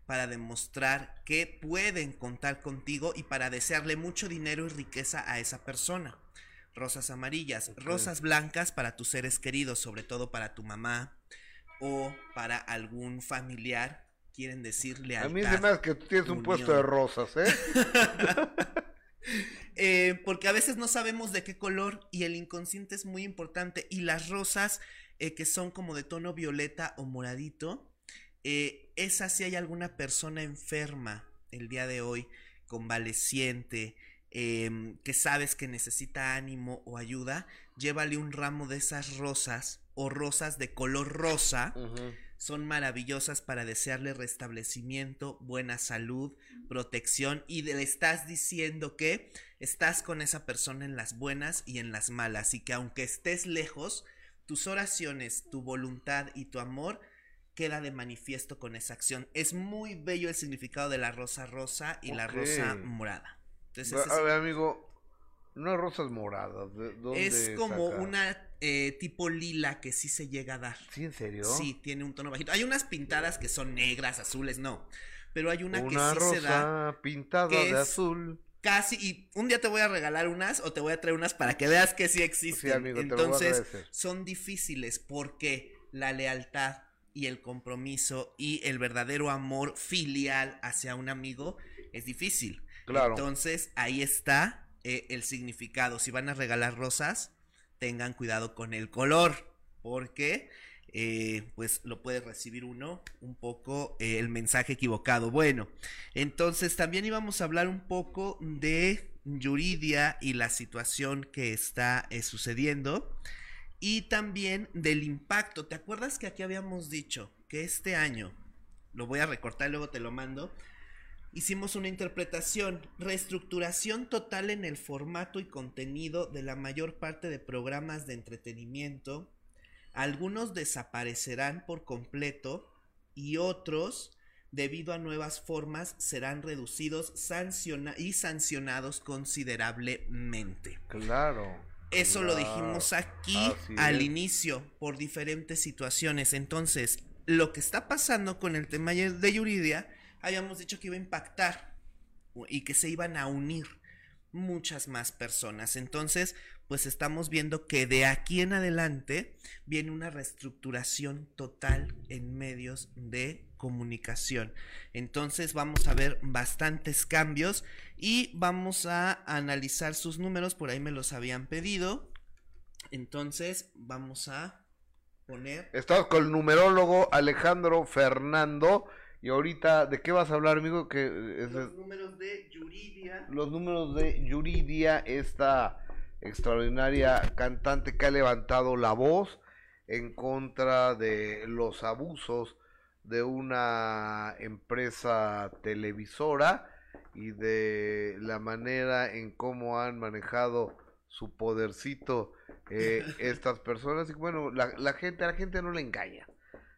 para demostrar que pueden contar contigo y para desearle mucho dinero y riqueza a esa persona. Rosas amarillas, rosas blancas para tus seres queridos, sobre todo para tu mamá o para algún familiar. Quieren decir A lealtad. mí se me hace que tú tienes un puesto de rosas, ¿eh? Eh, porque a veces no sabemos de qué color y el inconsciente es muy importante. Y las rosas eh, que son como de tono violeta o moradito, eh, esas si hay alguna persona enferma el día de hoy, convaleciente, em, que sabes que necesita ánimo o ayuda, llévale un ramo de esas rosas o rosas de color rosa. Son maravillosas para desearle restablecimiento, buena salud, protección y le estás diciendo que estás con esa persona en las buenas y en las malas y que aunque estés lejos, tus oraciones, tu voluntad y tu amor queda de manifiesto con esa acción. Es muy bello el significado de la rosa rosa y la rosa morada. Entonces, a ver, amigo, no rosas moradas. es como una eh, tipo lila que sí se llega a dar. ¿Sí, en serio? Sí, tiene un tono bajito. Hay unas pintadas que son negras, azules, no. Pero hay una, que sí se da. pintada de azul. Casi, y un día te voy a regalar unas o te voy a traer unas para que veas que sí existen. Sí, amigo, Entonces, son difíciles porque la lealtad y el compromiso y el verdadero amor filial hacia un amigo es difícil. Claro. Entonces, ahí está eh, el significado. Si van a regalar rosas, tengan cuidado con el color, porque eh, pues lo puede recibir uno un poco eh, el mensaje equivocado. Bueno, entonces también íbamos a hablar un poco de Yuridia y la situación que está sucediendo y también del impacto. ¿Te acuerdas que aquí habíamos dicho que este año, lo voy a recortar luego te lo mando, hicimos una interpretación, reestructuración total en el formato y contenido de la mayor parte de programas de entretenimiento. Algunos desaparecerán por completo y otros, debido a nuevas formas, serán reducidos y sancionados considerablemente. Claro. Eso lo dijimos aquí al inicio por diferentes situaciones. Entonces, lo que está pasando con el tema de Yuridia habíamos dicho que iba a impactar y que se iban a unir muchas más personas. Entonces, pues estamos viendo que de aquí en adelante viene una reestructuración total en medios de comunicación. Entonces vamos a ver bastantes cambios y vamos a analizar sus números, por ahí me los habían pedido. Entonces vamos a poner... Estamos con el numerólogo Alejandro Fernando y ahorita, ¿de qué vas a hablar, amigo? Que eh, los números de Yuridia. Los números de Yuridia, esta extraordinaria cantante que ha levantado la voz en contra de los abusos de una empresa televisora y de la manera en cómo han manejado su podercito eh, estas personas y bueno la, la gente a la gente no le engaña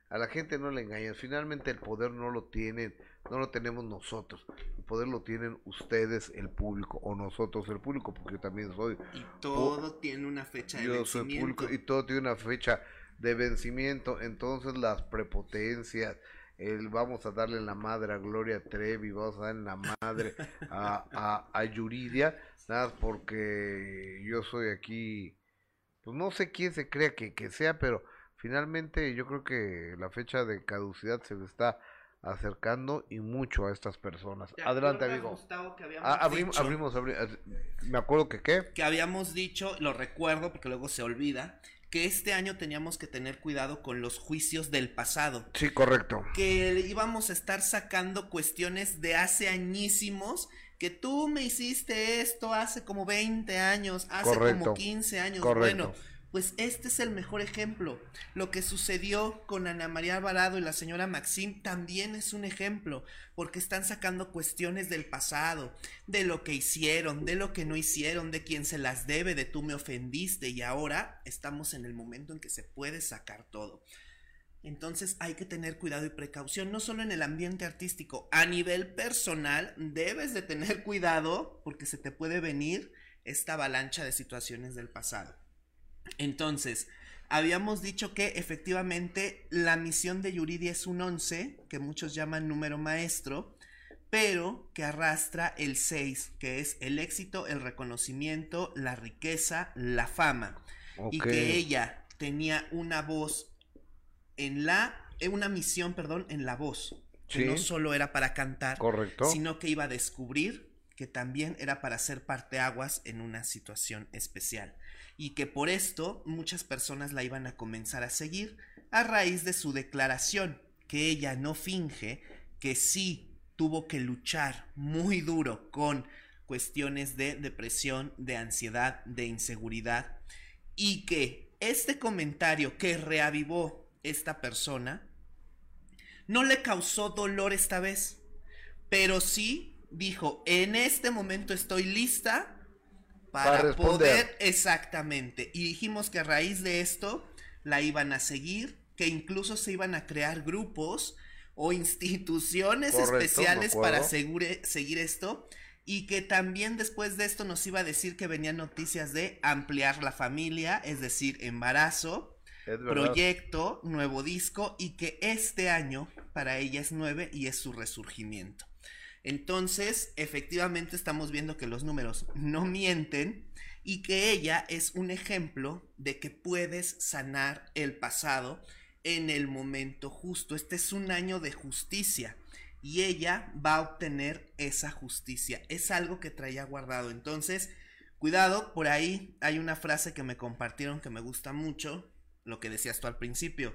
a la gente no le engañas. Finalmente el poder no lo tienen, no lo tenemos nosotros. El poder lo tienen ustedes, el público, o nosotros, el público, porque yo también soy. Y todo tiene una fecha de vencimiento. y todo tiene una fecha de vencimiento. Entonces las prepotencias, el vamos a darle la madre a Gloria Trevi, vamos a darle la madre a, a, a Yuridia, nada porque yo soy aquí, pues no sé quién se crea que, que sea, pero finalmente yo creo que la fecha de caducidad se le está acercando y mucho a estas personas. Adelante, amigo. Ah, abrimos, abrimos, me acuerdo que qué. Que habíamos dicho, lo recuerdo porque luego se olvida, que este año teníamos que tener cuidado con los juicios del pasado. Sí, correcto. Que íbamos a estar sacando cuestiones de hace añísimos, que tú me hiciste esto hace como 20 años, hace como 15 años. Correcto. Bueno, pues este es el mejor ejemplo. Lo que sucedió con Ana María Alvarado y la señora Maxim también es un ejemplo, porque están sacando cuestiones del pasado, de lo que hicieron, de lo que no hicieron, de quién se las debe, de tú me ofendiste y ahora estamos en el momento en que se puede sacar todo. Entonces hay que tener cuidado y precaución, no solo en el ambiente artístico, a nivel personal debes de tener cuidado porque se te puede venir esta avalancha de situaciones del pasado. Entonces, habíamos dicho que efectivamente la misión de Yuridia es un 11, que muchos llaman número maestro, pero que arrastra el 6, que es el éxito, el reconocimiento, la riqueza, la fama. Y que ella tenía una voz en la, eh, una misión, perdón, en la voz. Que no solo era para cantar, sino que iba a descubrir que también era para ser parteaguas en una situación especial y que por esto muchas personas la iban a comenzar a seguir a raíz de su declaración, que ella no finge que sí tuvo que luchar muy duro con cuestiones de depresión, de ansiedad, de inseguridad y que este comentario que reavivó esta persona No le causó dolor esta vez, pero sí dijo, en este momento estoy lista para, poder exactamente. Y dijimos que a raíz de esto la iban a seguir, que incluso se iban a crear grupos o instituciones especiales para seguir esto y que también después de esto nos iba a decir que venían noticias de ampliar la familia, es decir, embarazo, proyecto, nuevo disco y que este año para ella es nueve y es su resurgimiento. Entonces, efectivamente estamos viendo que los números no mienten y que ella es un ejemplo de que puedes sanar el pasado en el momento justo. Este es un año de justicia y ella va a obtener esa justicia. Es algo que traía guardado. Entonces, cuidado, por ahí hay una frase que me compartieron que me gusta mucho, lo que decías tú al principio.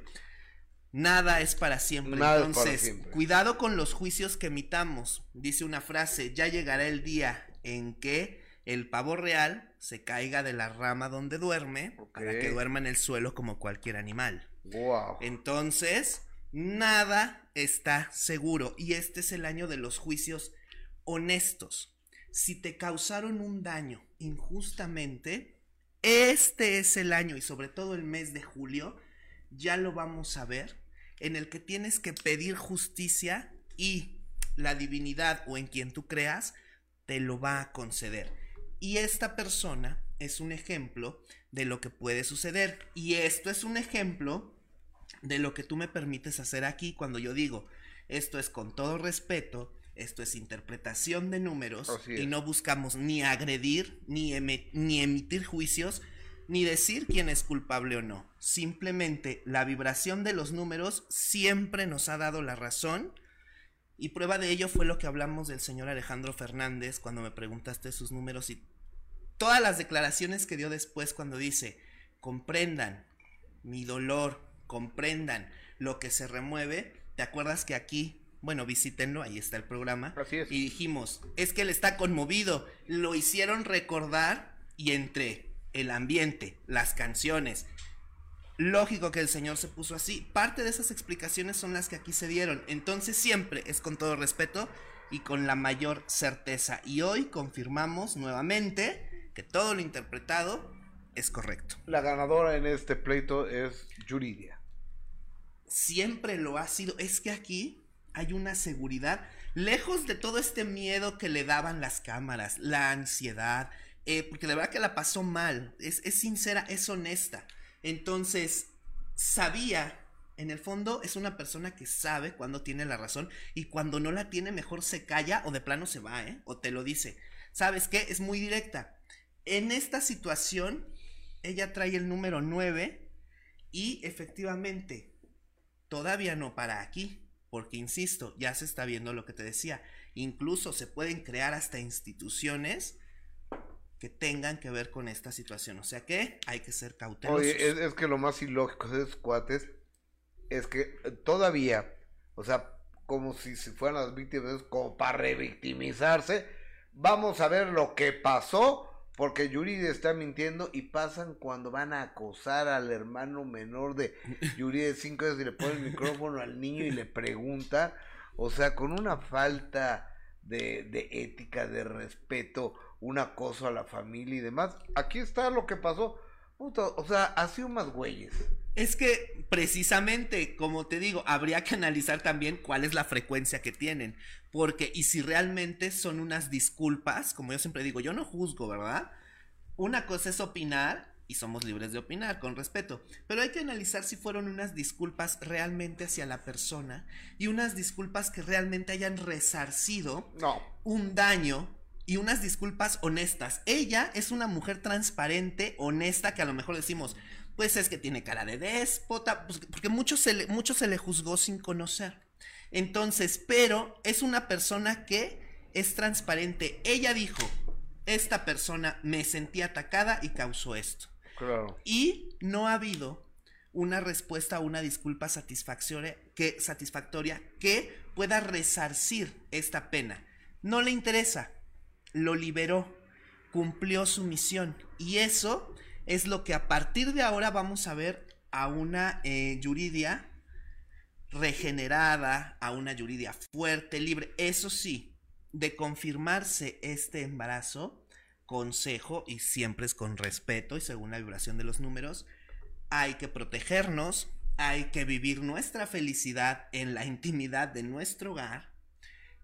Nada es para siempre. Entonces, cuidado con los juicios que emitamos. Dice una frase, ya llegará el día en que el pavo real se caiga de la rama donde duerme para que duerma en el suelo como cualquier animal. Wow. Entonces, nada está seguro y este es el año de los juicios honestos. Si te causaron un daño injustamente, este es el año y sobre todo el mes de julio, ya lo vamos a ver en el que tienes que pedir justicia y la divinidad o en quien tú creas te lo va a conceder. Y esta persona es un ejemplo de lo que puede suceder. Y esto es un ejemplo de lo que tú me permites hacer aquí cuando yo digo, esto es con todo respeto, esto es interpretación de números y no buscamos ni agredir, ni, ni emitir juicios, ni decir quién es culpable o no. Simplemente la vibración de los números siempre nos ha dado la razón. Y prueba de ello fue lo que hablamos del señor Alejandro Fernández cuando me preguntaste sus números y todas las declaraciones que dio después cuando dice, comprendan mi dolor, comprendan lo que se remueve. ¿Te acuerdas que aquí bueno, visítenlo, ahí está el programa. Así es. Y dijimos, es que él está conmovido. Lo hicieron recordar y entre el ambiente, las canciones. Lógico que el Señor se puso así. Parte de esas explicaciones son las que aquí se dieron. Entonces siempre es con todo respeto y con la mayor certeza. Y hoy confirmamos nuevamente que todo lo interpretado es correcto. La ganadora en este pleito es Yuridia. Siempre lo ha sido. Es que aquí hay una seguridad. Lejos de todo este miedo que le daban las cámaras, la ansiedad, eh, porque de verdad que la pasó mal, es, sincera, es honesta. Entonces, sabía, en el fondo es una persona que sabe cuando tiene la razón y cuando no la tiene mejor se calla o de plano se va, ¿eh? O te lo dice. ¿Sabes qué? Es muy directa. En esta situación, ella trae el número 9 y efectivamente, todavía no para aquí, porque insisto, ya se está viendo lo que te decía. Incluso se pueden crear hasta instituciones que tengan que ver con esta situación. O sea que hay que ser cautelosos. Oye, es, que lo más ilógico de esos cuates es que eh, todavía, o sea, como si, si fueran las víctimas, como para revictimizarse, vamos a ver lo que pasó, porque Yuri está mintiendo y pasan cuando van a acosar al hermano menor de Yuri de 5 años y le ponen el micrófono al niño y le pregunta, o sea, con una falta de, de ética, de respeto, un acoso a la familia y demás. Aquí está lo que pasó. o sea, ha sido más güeyes. Es que precisamente, como te digo, habría que analizar también cuál es la frecuencia que tienen. Porque, y si realmente son unas disculpas, como yo siempre digo, yo no juzgo, ¿verdad? Una cosa es opinar y somos libres de opinar con respeto. Pero hay que analizar si fueron unas disculpas realmente hacia la persona y unas disculpas que realmente hayan resarcido un daño y unas disculpas honestas. Ella es una mujer transparente, honesta, que a lo mejor decimos, pues es que tiene cara de déspota, pues, porque mucho se, le, mucho se le juzgó sin conocer. Entonces, pero es una persona que es transparente. Ella dijo, esta persona me sentí atacada y causó esto. Claro. Y no ha habido una respuesta o una disculpa satisfactoria que, satisfactoria que pueda resarcir esta pena. No le interesa lo liberó, cumplió su misión. Y eso es lo que a partir de ahora vamos a ver a una eh, Yuridia regenerada, a una Yuridia fuerte, libre. Eso sí, de confirmarse este embarazo, consejo, y siempre es con respeto y según la vibración de los números, hay que protegernos, hay que vivir nuestra felicidad en la intimidad de nuestro hogar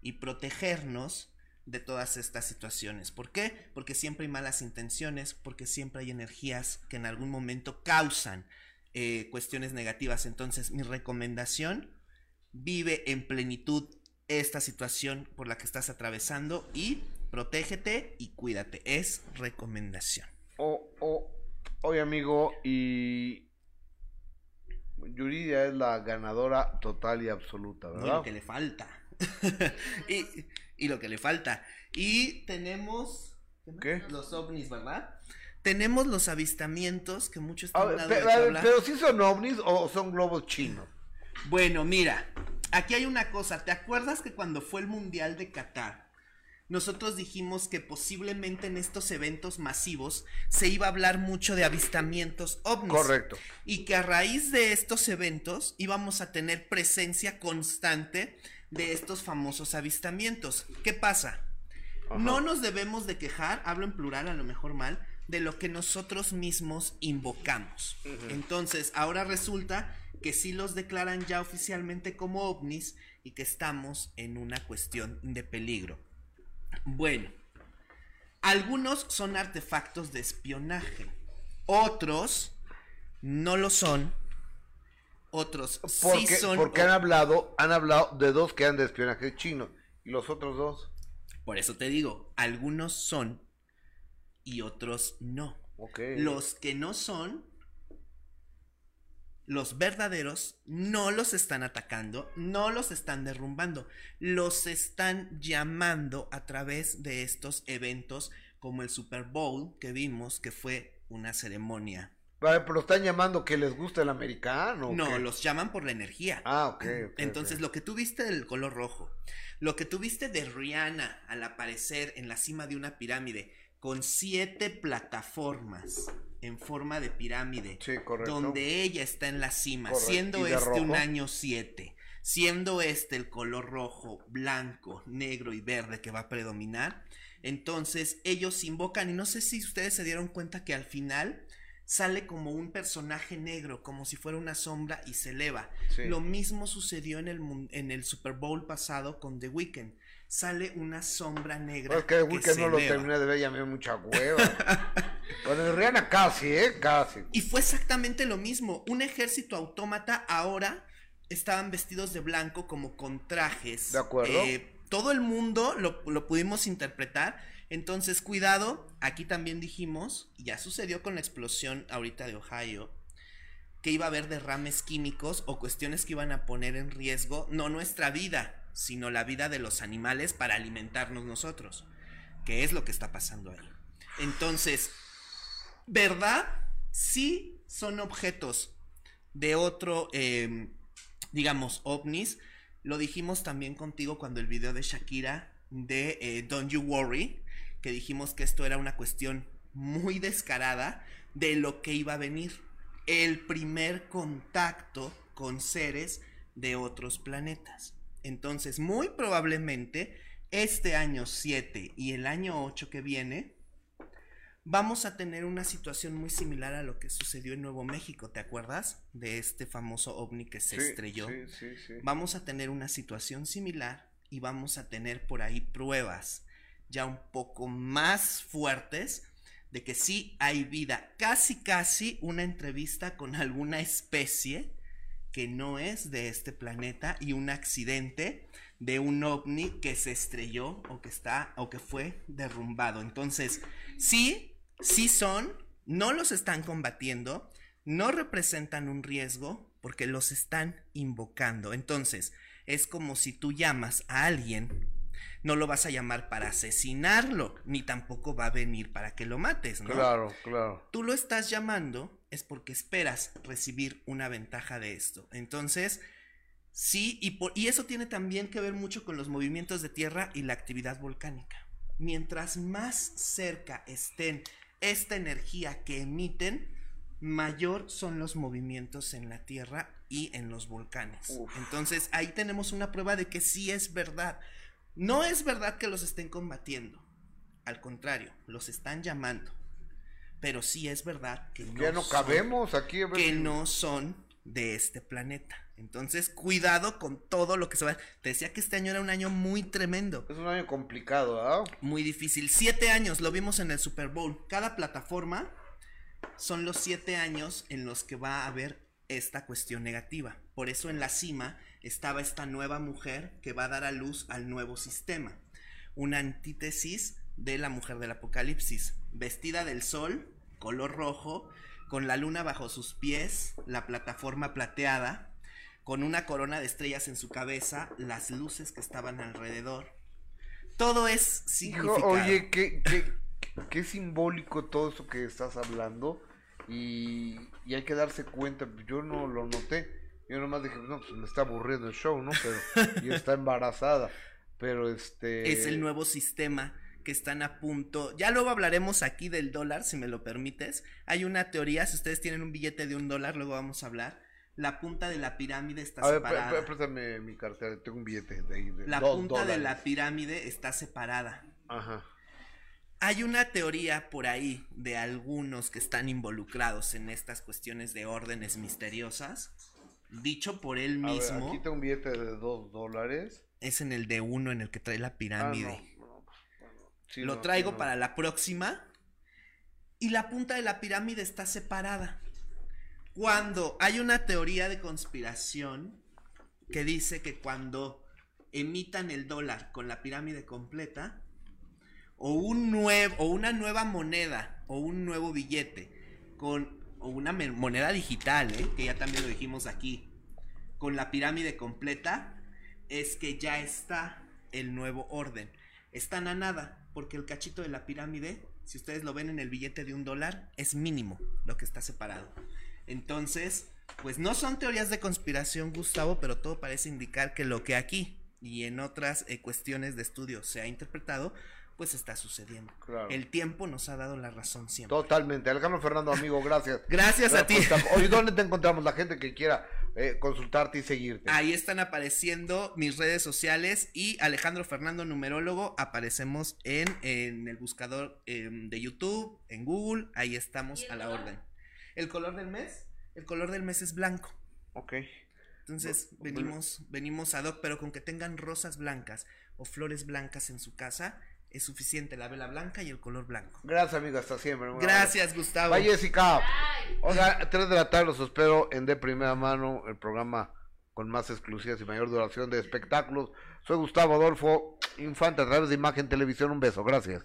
y protegernos de todas estas situaciones. ¿Por qué? Porque siempre hay malas intenciones, porque siempre hay energías que en algún momento causan eh, cuestiones negativas. Entonces, mi recomendación, vive en plenitud esta situación por la que estás atravesando y protégete y cuídate. Es recomendación. O, o, oye amigo, y Yuridia es la ganadora total y absoluta, ¿verdad? lo que le falta. y, y, lo que le falta. Y tenemos ¿Qué? los ovnis, ¿verdad? Tenemos los avistamientos que muchos están ver, pero, pero si son ovnis o son globos chinos. Bueno, mira, aquí hay una cosa. ¿Te acuerdas que cuando fue el Mundial de Qatar? nosotros dijimos que posiblemente en estos eventos masivos se iba a hablar mucho de avistamientos ovnis. Correcto. Y que a raíz de estos eventos íbamos a tener presencia constante de estos famosos avistamientos. ¿Qué pasa? No nos debemos de quejar, hablo en plural a lo mejor mal, de lo que nosotros mismos invocamos. Entonces, ahora resulta que sí los declaran ya oficialmente como ovnis y que estamos en una cuestión de peligro. Bueno, algunos son artefactos de espionaje, otros no lo son, otros porque, sí son. Porque han hablado, han hablado de dos que han de espionaje chino y los otros dos. Por eso te digo, algunos son y otros no. Los que no son los verdaderos no los están atacando, no los están derrumbando, los están llamando a través de estos eventos como el Super Bowl que vimos que fue una ceremonia. Pero están llamando que les gusta el americano. No, los llaman por la energía. Ah, ok. Entonces, lo que tuviste del color rojo, lo que tuviste de Rihanna al aparecer en la cima de una pirámide con siete plataformas en forma de pirámide, donde ella está en la cima, siendo este un año 7, siendo este el color rojo, blanco, negro y verde que va a predominar, entonces ellos invocan, y no sé si ustedes se dieron cuenta que al final sale como un personaje negro, como si fuera una sombra y se eleva. Lo mismo sucedió en el, en el Super Bowl pasado con The Weeknd sale una sombra negra. Es que, que, no lo terminé de ver, ya me dio mucha hueva. Con el Rihanna casi, ¿eh? Casi. Y fue exactamente lo mismo. Un ejército autómata ahora estaban vestidos de blanco como con trajes. De acuerdo. Eh, todo el mundo lo, lo pudimos interpretar. Entonces, cuidado, aquí también dijimos, ya sucedió con la explosión ahorita de Ohio, que iba a haber derrames químicos o cuestiones que iban a poner en riesgo no nuestra vida, sino la vida de los animales para alimentarnos nosotros, que es lo que está pasando ahí. Entonces, ¿verdad? Sí son objetos de otro, em, digamos, ovnis. Lo dijimos también contigo cuando el video de Shakira de eh, Don't You Worry, que dijimos que esto era una cuestión muy descarada de lo que iba a venir. El primer contacto con seres de otros planetas. Entonces, muy probablemente este año 7 y el año 8 que viene, vamos a tener una situación muy similar a lo que sucedió en Nuevo México, ¿te acuerdas? De este famoso ovni que se estrelló. Sí, sí, vamos a tener una situación similar y vamos a tener por ahí pruebas ya un poco más fuertes de que sí hay vida, casi casi una entrevista con alguna especie que no es de este planeta y un accidente de un ovni que se estrelló o que está o que fue derrumbado. Entonces, sí, sí son, no los están combatiendo, no representan un riesgo porque los están invocando. Entonces, es como si tú llamas a alguien no lo vas a llamar para asesinarlo, ni tampoco va a venir para que lo mates, ¿no? Claro, claro. Tú lo estás llamando es porque esperas recibir una ventaja de esto. Entonces, sí, y, por, y eso tiene también que ver mucho con los movimientos de tierra y la actividad volcánica. Mientras más cerca estén esta energía que emiten, mayor son los movimientos en la tierra y en los volcanes. Entonces ahí tenemos una prueba de que sí es verdad. No es verdad que los estén combatiendo. Al contrario, los están llamando. Pero sí es verdad que no, ya no cabemos aquí. Que no son de este planeta. Entonces, cuidado con todo lo que se va. Te decía que este año era un año muy tremendo. Es un año complicado, ¿ah? Muy difícil. Siete años, lo vimos en el Super Bowl. Cada plataforma son los siete años en los que va a haber esta cuestión negativa. Por eso en la cima estaba esta nueva mujer que va a dar a luz al nuevo sistema. Una antítesis de la mujer del apocalipsis, vestida del sol, color rojo, con la luna bajo sus pies, la plataforma plateada, con una corona de estrellas en su cabeza, las luces que estaban alrededor. Todo es significado. Oye, qué, qué, qué simbólico todo eso que estás hablando. Y, hay que darse cuenta, yo no lo noté. Yo nomás dije, no, pues me está aburriendo el show, ¿no? Pero y está embarazada. Pero este. Es el nuevo sistema que están a punto. Ya luego hablaremos aquí del dólar, si me lo permites. Hay una teoría, si ustedes tienen un billete de un dólar, luego vamos a hablar. La punta de la pirámide está separada. Ver, préstame mi cartera, tengo un billete de ahí. la punta de la pirámide está separada. Ajá. Hay una teoría por ahí de algunos que están involucrados en estas cuestiones de órdenes misteriosas, dicho por él mismo. aquí tengo un billete de dos dólares. Es en el de uno en el que trae la pirámide. Ah, Lo traigo para la próxima. Y la punta de la pirámide está separada. Cuando hay una teoría de conspiración que dice que cuando emitan el dólar con la pirámide completa, o un nuevo o una nueva moneda o un nuevo billete con o una moneda digital, ¿eh? que ya también lo dijimos aquí, con la pirámide completa, es que ya está el nuevo orden. Están a nada, porque el cachito de la pirámide, si ustedes lo ven en el billete de un dólar, es mínimo lo que está separado. Entonces, pues no son teorías de conspiración, Gustavo, pero todo parece indicar que lo que aquí y en otras eh, cuestiones de estudio se ha interpretado, pues está sucediendo. El tiempo nos ha dado la razón siempre. Totalmente. Alejandro Fernando, amigo, gracias. gracias a ti. Oye, ¿dónde te encontramos la gente que quiera eh, consultarte y seguirte? Ahí están apareciendo mis redes sociales y Alejandro Fernando Numerólogo aparecemos en, en el buscador em, de YouTube, en Google, ahí estamos a la orden. ¿El color del mes? El color del mes es blanco. Ok. Entonces venimos, venimos a Doc, pero con que tengan rosas blancas o flores blancas en su casa, es suficiente la vela blanca y el color blanco. Gracias, amigo, hasta siempre. Gracias, Gustavo. Bye, Jessica. O sea, 3 de la tarde los espero en De Primera Mano, el programa con más exclusivas y mayor duración de espectáculos. Soy Gustavo Adolfo Infante a través de Imagen Televisión. Un beso, gracias.